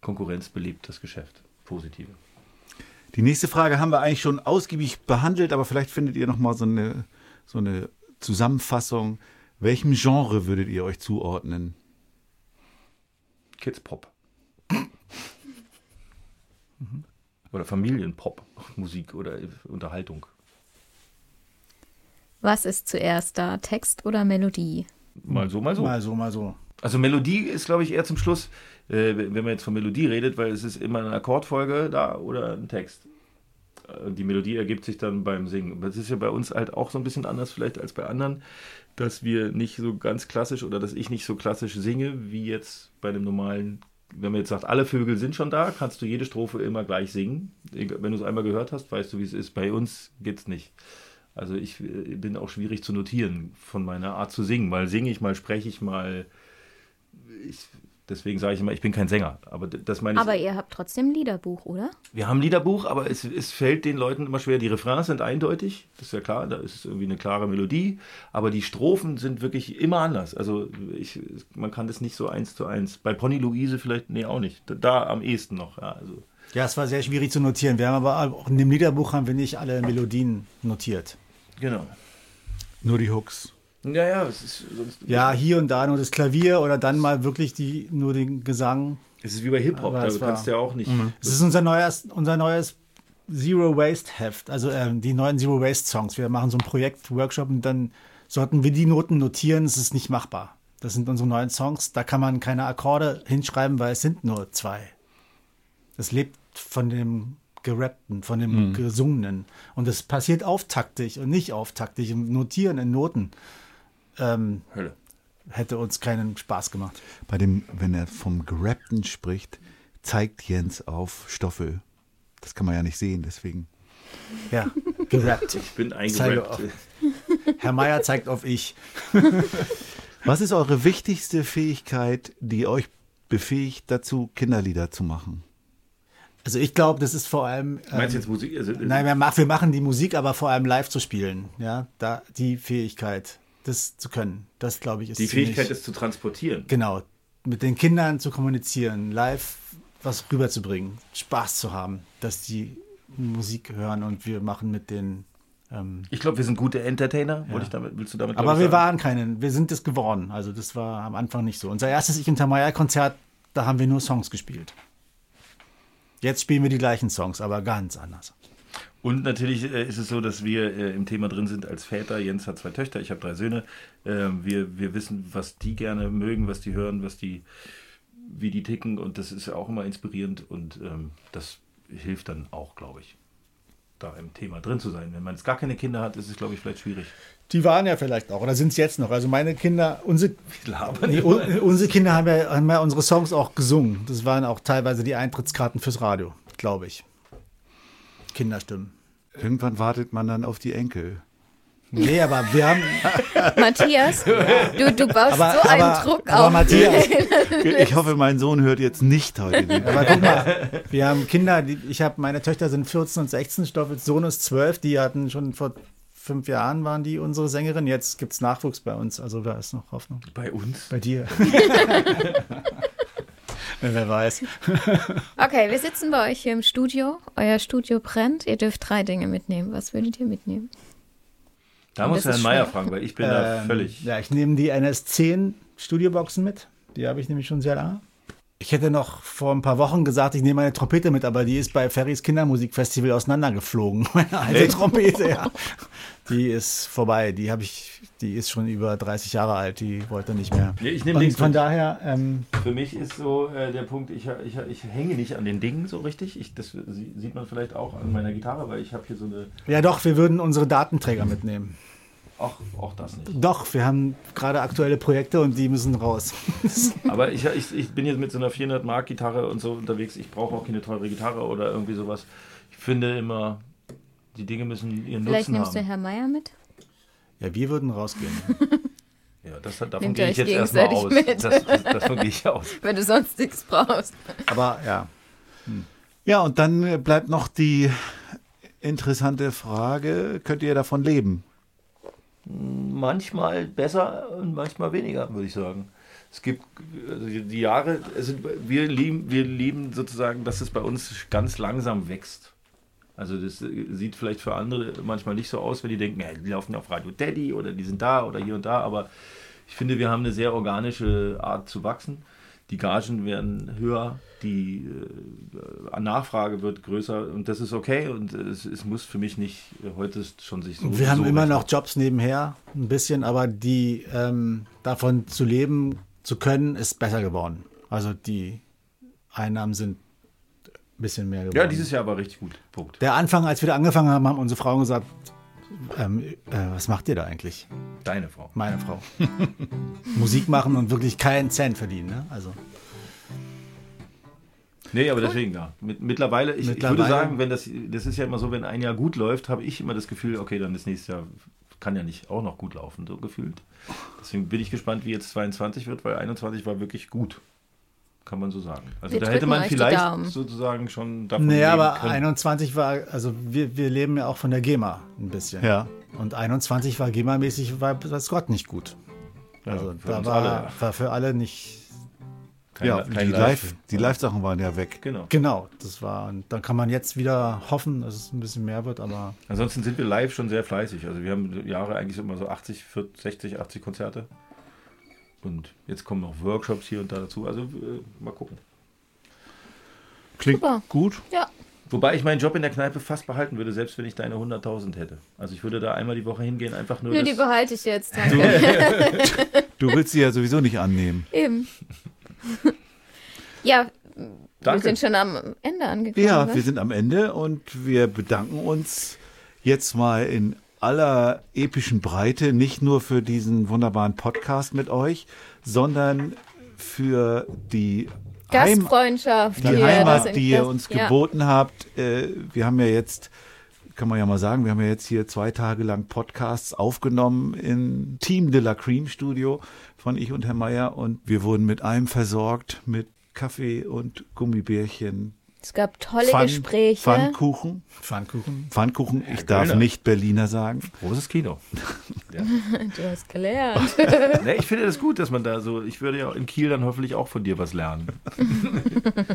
Konkurrenz belebt das Geschäft. Positive. Die nächste Frage haben wir eigentlich schon ausgiebig behandelt, aber vielleicht findet ihr noch mal so eine, so eine Zusammenfassung. Welchem Genre würdet ihr euch zuordnen? Kids Pop. Oder Familienpop, Musik oder Unterhaltung. Was ist zuerst da, Text oder Melodie? Mal so, mal so. Mal so, mal so. Also Melodie ist, glaube ich, eher zum Schluss, äh, wenn man jetzt von Melodie redet, weil es ist immer eine Akkordfolge da oder ein Text. Äh, Die Melodie ergibt sich dann beim Singen. Das ist ja bei uns halt auch so ein bisschen anders vielleicht als bei anderen, dass wir nicht so ganz klassisch oder dass ich nicht so klassisch singe, wie jetzt bei einem normalen, wenn man jetzt sagt, alle Vögel sind schon da, kannst du jede Strophe immer gleich singen. Wenn du es einmal gehört hast, weißt du, wie es ist. Bei uns geht's nicht. Also ich äh, bin auch schwierig zu notieren von meiner Art zu singen. Mal singe ich, mal spreche ich, mal ich, deswegen sage ich immer, ich bin kein Sänger. Aber das meine ich. Aber ihr habt trotzdem ein Liederbuch, oder? wir haben ein Liederbuch, aber es, es fällt den Leuten immer schwer. Die Refrains sind eindeutig, das ist ja klar, da ist es irgendwie eine klare Melodie, aber die Strophen sind wirklich immer anders. Also ich, man kann das nicht so eins zu eins. Bei Pony Luise vielleicht, nee, auch nicht. Da, da am ehesten noch. Ja, also. Ja, es war sehr schwierig zu notieren. Wir haben aber auch in dem Liederbuch haben wir nicht alle Melodien notiert. Genau. Nur die Hooks. Ja, ja, es ist sonst. Ja, hier und da nur das Klavier oder dann mal wirklich die, nur den Gesang. Es ist wie bei Hip-Hop, da es war- kannst du ja auch nicht. Es ist unser neues, unser neues Zero Waste Heft, also ähm, die neuen Zero Waste Songs. Wir machen so ein Projekt, Workshop und dann sollten wir die Noten notieren. Es ist nicht machbar. Das sind unsere neuen Songs. Da kann man keine Akkorde hinschreiben, weil es sind nur zwei. Das lebt von dem Gerappten, von dem Gesungenen. Und es passiert auftaktig und nicht auftaktig. Und Notieren in Noten ähm, Hölle. hätte uns keinen Spaß gemacht. Bei dem, wenn er vom Gerappten spricht, zeigt Jens auf Stoffel. Das kann man ja nicht sehen, deswegen. Ja, gerappt. Ich bin eingerappt. Herr Meier zeigt auf ich. Was ist eure wichtigste Fähigkeit, die euch befähigt dazu, Kinderlieder zu machen? Also ich glaube, das ist vor allem. Ähm, Meinst du jetzt Musik? Also, Nein, wir, mach, wir machen die Musik, aber vor allem live zu spielen. Ja, da die Fähigkeit, das zu können, das glaube ich ist die Fähigkeit, es zu transportieren. genau mit den Kindern zu kommunizieren, live was rüberzubringen, Spaß zu haben, dass die Musik hören und wir machen mit den. Ähm, Ich glaube, wir sind gute Entertainer. Wollte ich damit, willst du damit aber wir sagen? waren keine, wir sind es geworden. Also das war am Anfang nicht so. Unser erstes Ich und Tamaya Konzert, da haben wir nur Songs gespielt. Jetzt spielen wir die gleichen Songs, aber ganz anders. Und natürlich äh, ist es so, dass wir äh, im Thema drin sind als Väter. Jens hat zwei Töchter, ich habe drei Söhne. Äh, wir, wir wissen, was die gerne mögen, was die hören, was die wie die ticken und das ist ja auch immer inspirierend und ähm, das hilft dann auch, glaube ich, da im Thema drin zu sein. Wenn man jetzt gar keine Kinder hat, ist es, glaube ich, vielleicht schwierig. Die waren ja vielleicht auch, oder sind es jetzt noch. Also meine Kinder, unsere, unsere Kinder haben ja, haben ja unsere Songs auch gesungen. Das waren auch teilweise die Eintrittskarten fürs Radio, glaube ich. Kinderstimmen. Irgendwann wartet man dann auf die Enkel. Nee, aber wir haben. Matthias, du, du baust Aber, so einen aber, Druck aber auf. Matthias, Ich hoffe, mein Sohn hört jetzt nicht heute aber guck mal, wir haben Kinder, die, ich habe, meine Töchter sind 14 und 16, Stoffels Sohn ist 12, die hatten schon vor fünf Jahren waren die unsere Sängerin. Jetzt gibt es Nachwuchs bei uns, also da ist noch Hoffnung. Bei uns? Bei dir. Wer weiß. Okay, wir sitzen bei euch hier im Studio. Euer Studio brennt. Ihr dürft drei Dinge mitnehmen. Was würdet ihr mitnehmen? Da Und muss Herrn Meier fragen, weil ich bin da Ähm, völlig. Ja, ich nehme die NS10 Studioboxen mit. Die habe ich nämlich schon sehr lange. Ich hätte noch vor ein paar Wochen gesagt, ich nehme meine Trompete mit, aber die ist bei Ferrys Kindermusikfestival auseinandergeflogen. Meine alte Trompete, ja. Die ist vorbei. Die habe ich, die ist schon über 30 Jahre alt. Die wollte nicht mehr. Nee, ich nehme links von mit. daher, ähm, Für mich ist so äh, der Punkt, ich, ich, ich hänge nicht an den Dingen so richtig. Ich, das sie- sieht man vielleicht auch an meiner Gitarre, weil ich habe hier so eine. ja doch, wir würden unsere Datenträger mitnehmen. Ach, auch das nicht. Doch, wir haben gerade aktuelle Projekte und die müssen raus. Aber ich, ich, ich bin jetzt mit so einer 400 Mark Gitarre und so unterwegs. Ich brauche auch keine teure Gitarre oder irgendwie sowas. Ich finde immer, die Dinge müssen ihren Vielleicht Nutzen nimmst du haben. Herr Meier mit? Ja, wir würden rausgehen. Ja, das, davon Nehmt gehe ich jetzt erstmal aus. gegenseitig Das, mit? das, davon gehe ich aus. Wenn du sonst nichts brauchst. Aber ja, Ja, und dann bleibt noch die interessante Frage, könnt ihr davon leben? Manchmal besser und manchmal weniger, würde ich sagen. Es gibt also die Jahre, also wir lieben, wir lieben sozusagen, dass es bei uns ganz langsam wächst. Also das äh, sieht vielleicht für andere manchmal nicht so aus, wenn die denken, ja, die laufen auf Radio Daddy oder die sind da oder hier und da, aber ich finde, wir haben eine sehr organische Art zu wachsen. Die Gagen werden höher, die äh, Nachfrage wird größer und das ist okay und es, es muss für mich nicht äh, heute schon sich so Wir haben so immer noch Jobs nebenher, ein bisschen, aber die ähm, davon zu leben zu können, ist besser geworden. Also die Einnahmen sind ein bisschen mehr geworden. Ja, dieses Jahr war richtig gut. Punkt. Der Anfang, als wir da angefangen haben, haben unsere Frauen gesagt, ähm, äh, was macht ihr da eigentlich? Deine Frau. Meine Frau. Musik machen und wirklich keinen Cent verdienen. Ne? Also Nee, aber deswegen ja. Mit, mittlerweile, ich, ich Mittlerweile- würde sagen, wenn das, das ist ja immer so, wenn ein Jahr gut läuft, habe ich immer das Gefühl, okay, dann das nächste Jahr kann ja nicht auch noch gut laufen, so gefühlt. Deswegen bin ich gespannt, wie jetzt 22 wird, weil 21 war wirklich gut. Kann man so sagen. Also Wir da hätte man vielleicht sozusagen schon davon naja, leben aber können. 21 war, also wir, wir leben ja auch von der GEMA ein bisschen. Ja. Und 21 war GEMA-mäßig, war das Gott nicht gut. Also für da war, alle, ja. war für alle nicht Kein- ja, kein die Live. Live, die Live-Sachen waren ja weg. Genau. Genau, das war. Und dann kann man jetzt wieder hoffen, dass es ein bisschen mehr wird, aber Ansonsten sind wir live schon sehr fleißig. Also wir haben Jahre eigentlich immer so 80, 40, 60, 80 Konzerte. Und jetzt kommen noch Workshops hier und da dazu. Also äh, mal gucken. Klingt Super. gut. Ja, Wobei ich meinen Job in der Kneipe fast behalten würde, selbst wenn ich deine 100.000 hätte. Also ich würde da einmal die Woche hingehen, einfach nur. nö, die behalte ich jetzt. Danke. Du willst sie ja sowieso nicht annehmen. Eben. Ja, wir Danke. sind schon am Ende angekommen. Ja, ne? wir sind am Ende und wir bedanken uns jetzt mal in aller epischen Breite, nicht nur für diesen wunderbaren Podcast mit euch, sondern für die Heim Gastfreundschaft. die hier, das Heimat, die ihr uns ja. geboten habt. Äh, wir haben ja jetzt, kann man ja mal sagen, wir haben ja jetzt hier zwei Tage lang Podcasts aufgenommen im Team de la Cream Studio von ich und Herr Meier und wir wurden mit allem versorgt, mit Kaffee und Gummibärchen, Es gab tolle Pfann- Gespräche. Pfannkuchen, Pfannkuchen. Pfannkuchen, ich darf Göllner. nicht Berliner sagen. Großes Kino. Du hast gelernt. ne, ich finde das gut, dass man da so. Ich würde ja in Kiel dann hoffentlich auch von dir was lernen.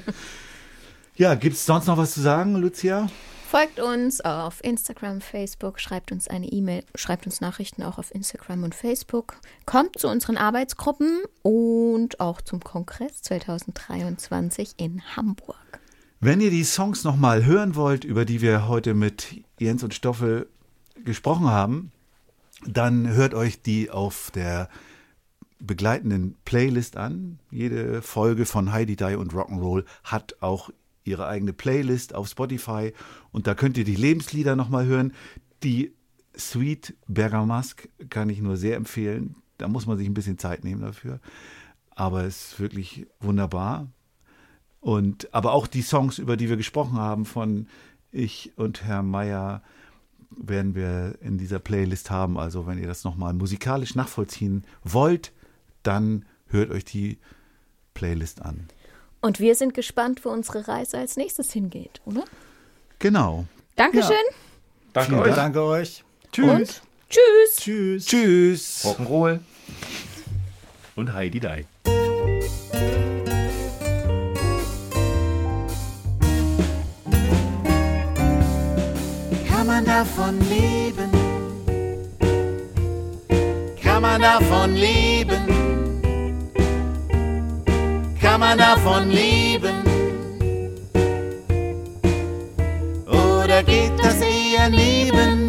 Ja, gibt es sonst noch was zu sagen, Lucia? Folgt uns auf Instagram, Facebook, schreibt uns eine E-Mail, schreibt uns Nachrichten auch auf Instagram und Facebook. Kommt zu unseren Arbeitsgruppen und auch zum Kongress 2023 in Hamburg. Wenn ihr die Songs nochmal hören wollt, über die wir heute mit Jens und Stoffel gesprochen haben, dann hört euch die auf der begleitenden Playlist an. Jede Folge von Heidi Die und Rock'n'Roll hat auch ihre eigene Playlist auf Spotify und da könnt ihr die Lebenslieder nochmal hören. Die Sweet Bergamask kann ich nur sehr empfehlen. Da muss man sich ein bisschen Zeit nehmen dafür. Aber es ist wirklich wunderbar. Und aber auch die Songs, über die wir gesprochen haben, von ich und Herr Meier, werden wir in dieser Playlist haben. Also wenn ihr das nochmal musikalisch nachvollziehen wollt, dann hört euch die Playlist an. Und wir sind gespannt, wo unsere Reise als nächstes hingeht, oder? Genau. Dankeschön. Danke Vielen euch. Danke euch. Und tschüss. Tschüss. Tschüss. Rock'n'Roll. Und Heidi Dai. Kann man davon leben? Kann man davon leben? Kann man davon leben? Oder geht das eher nebenbei?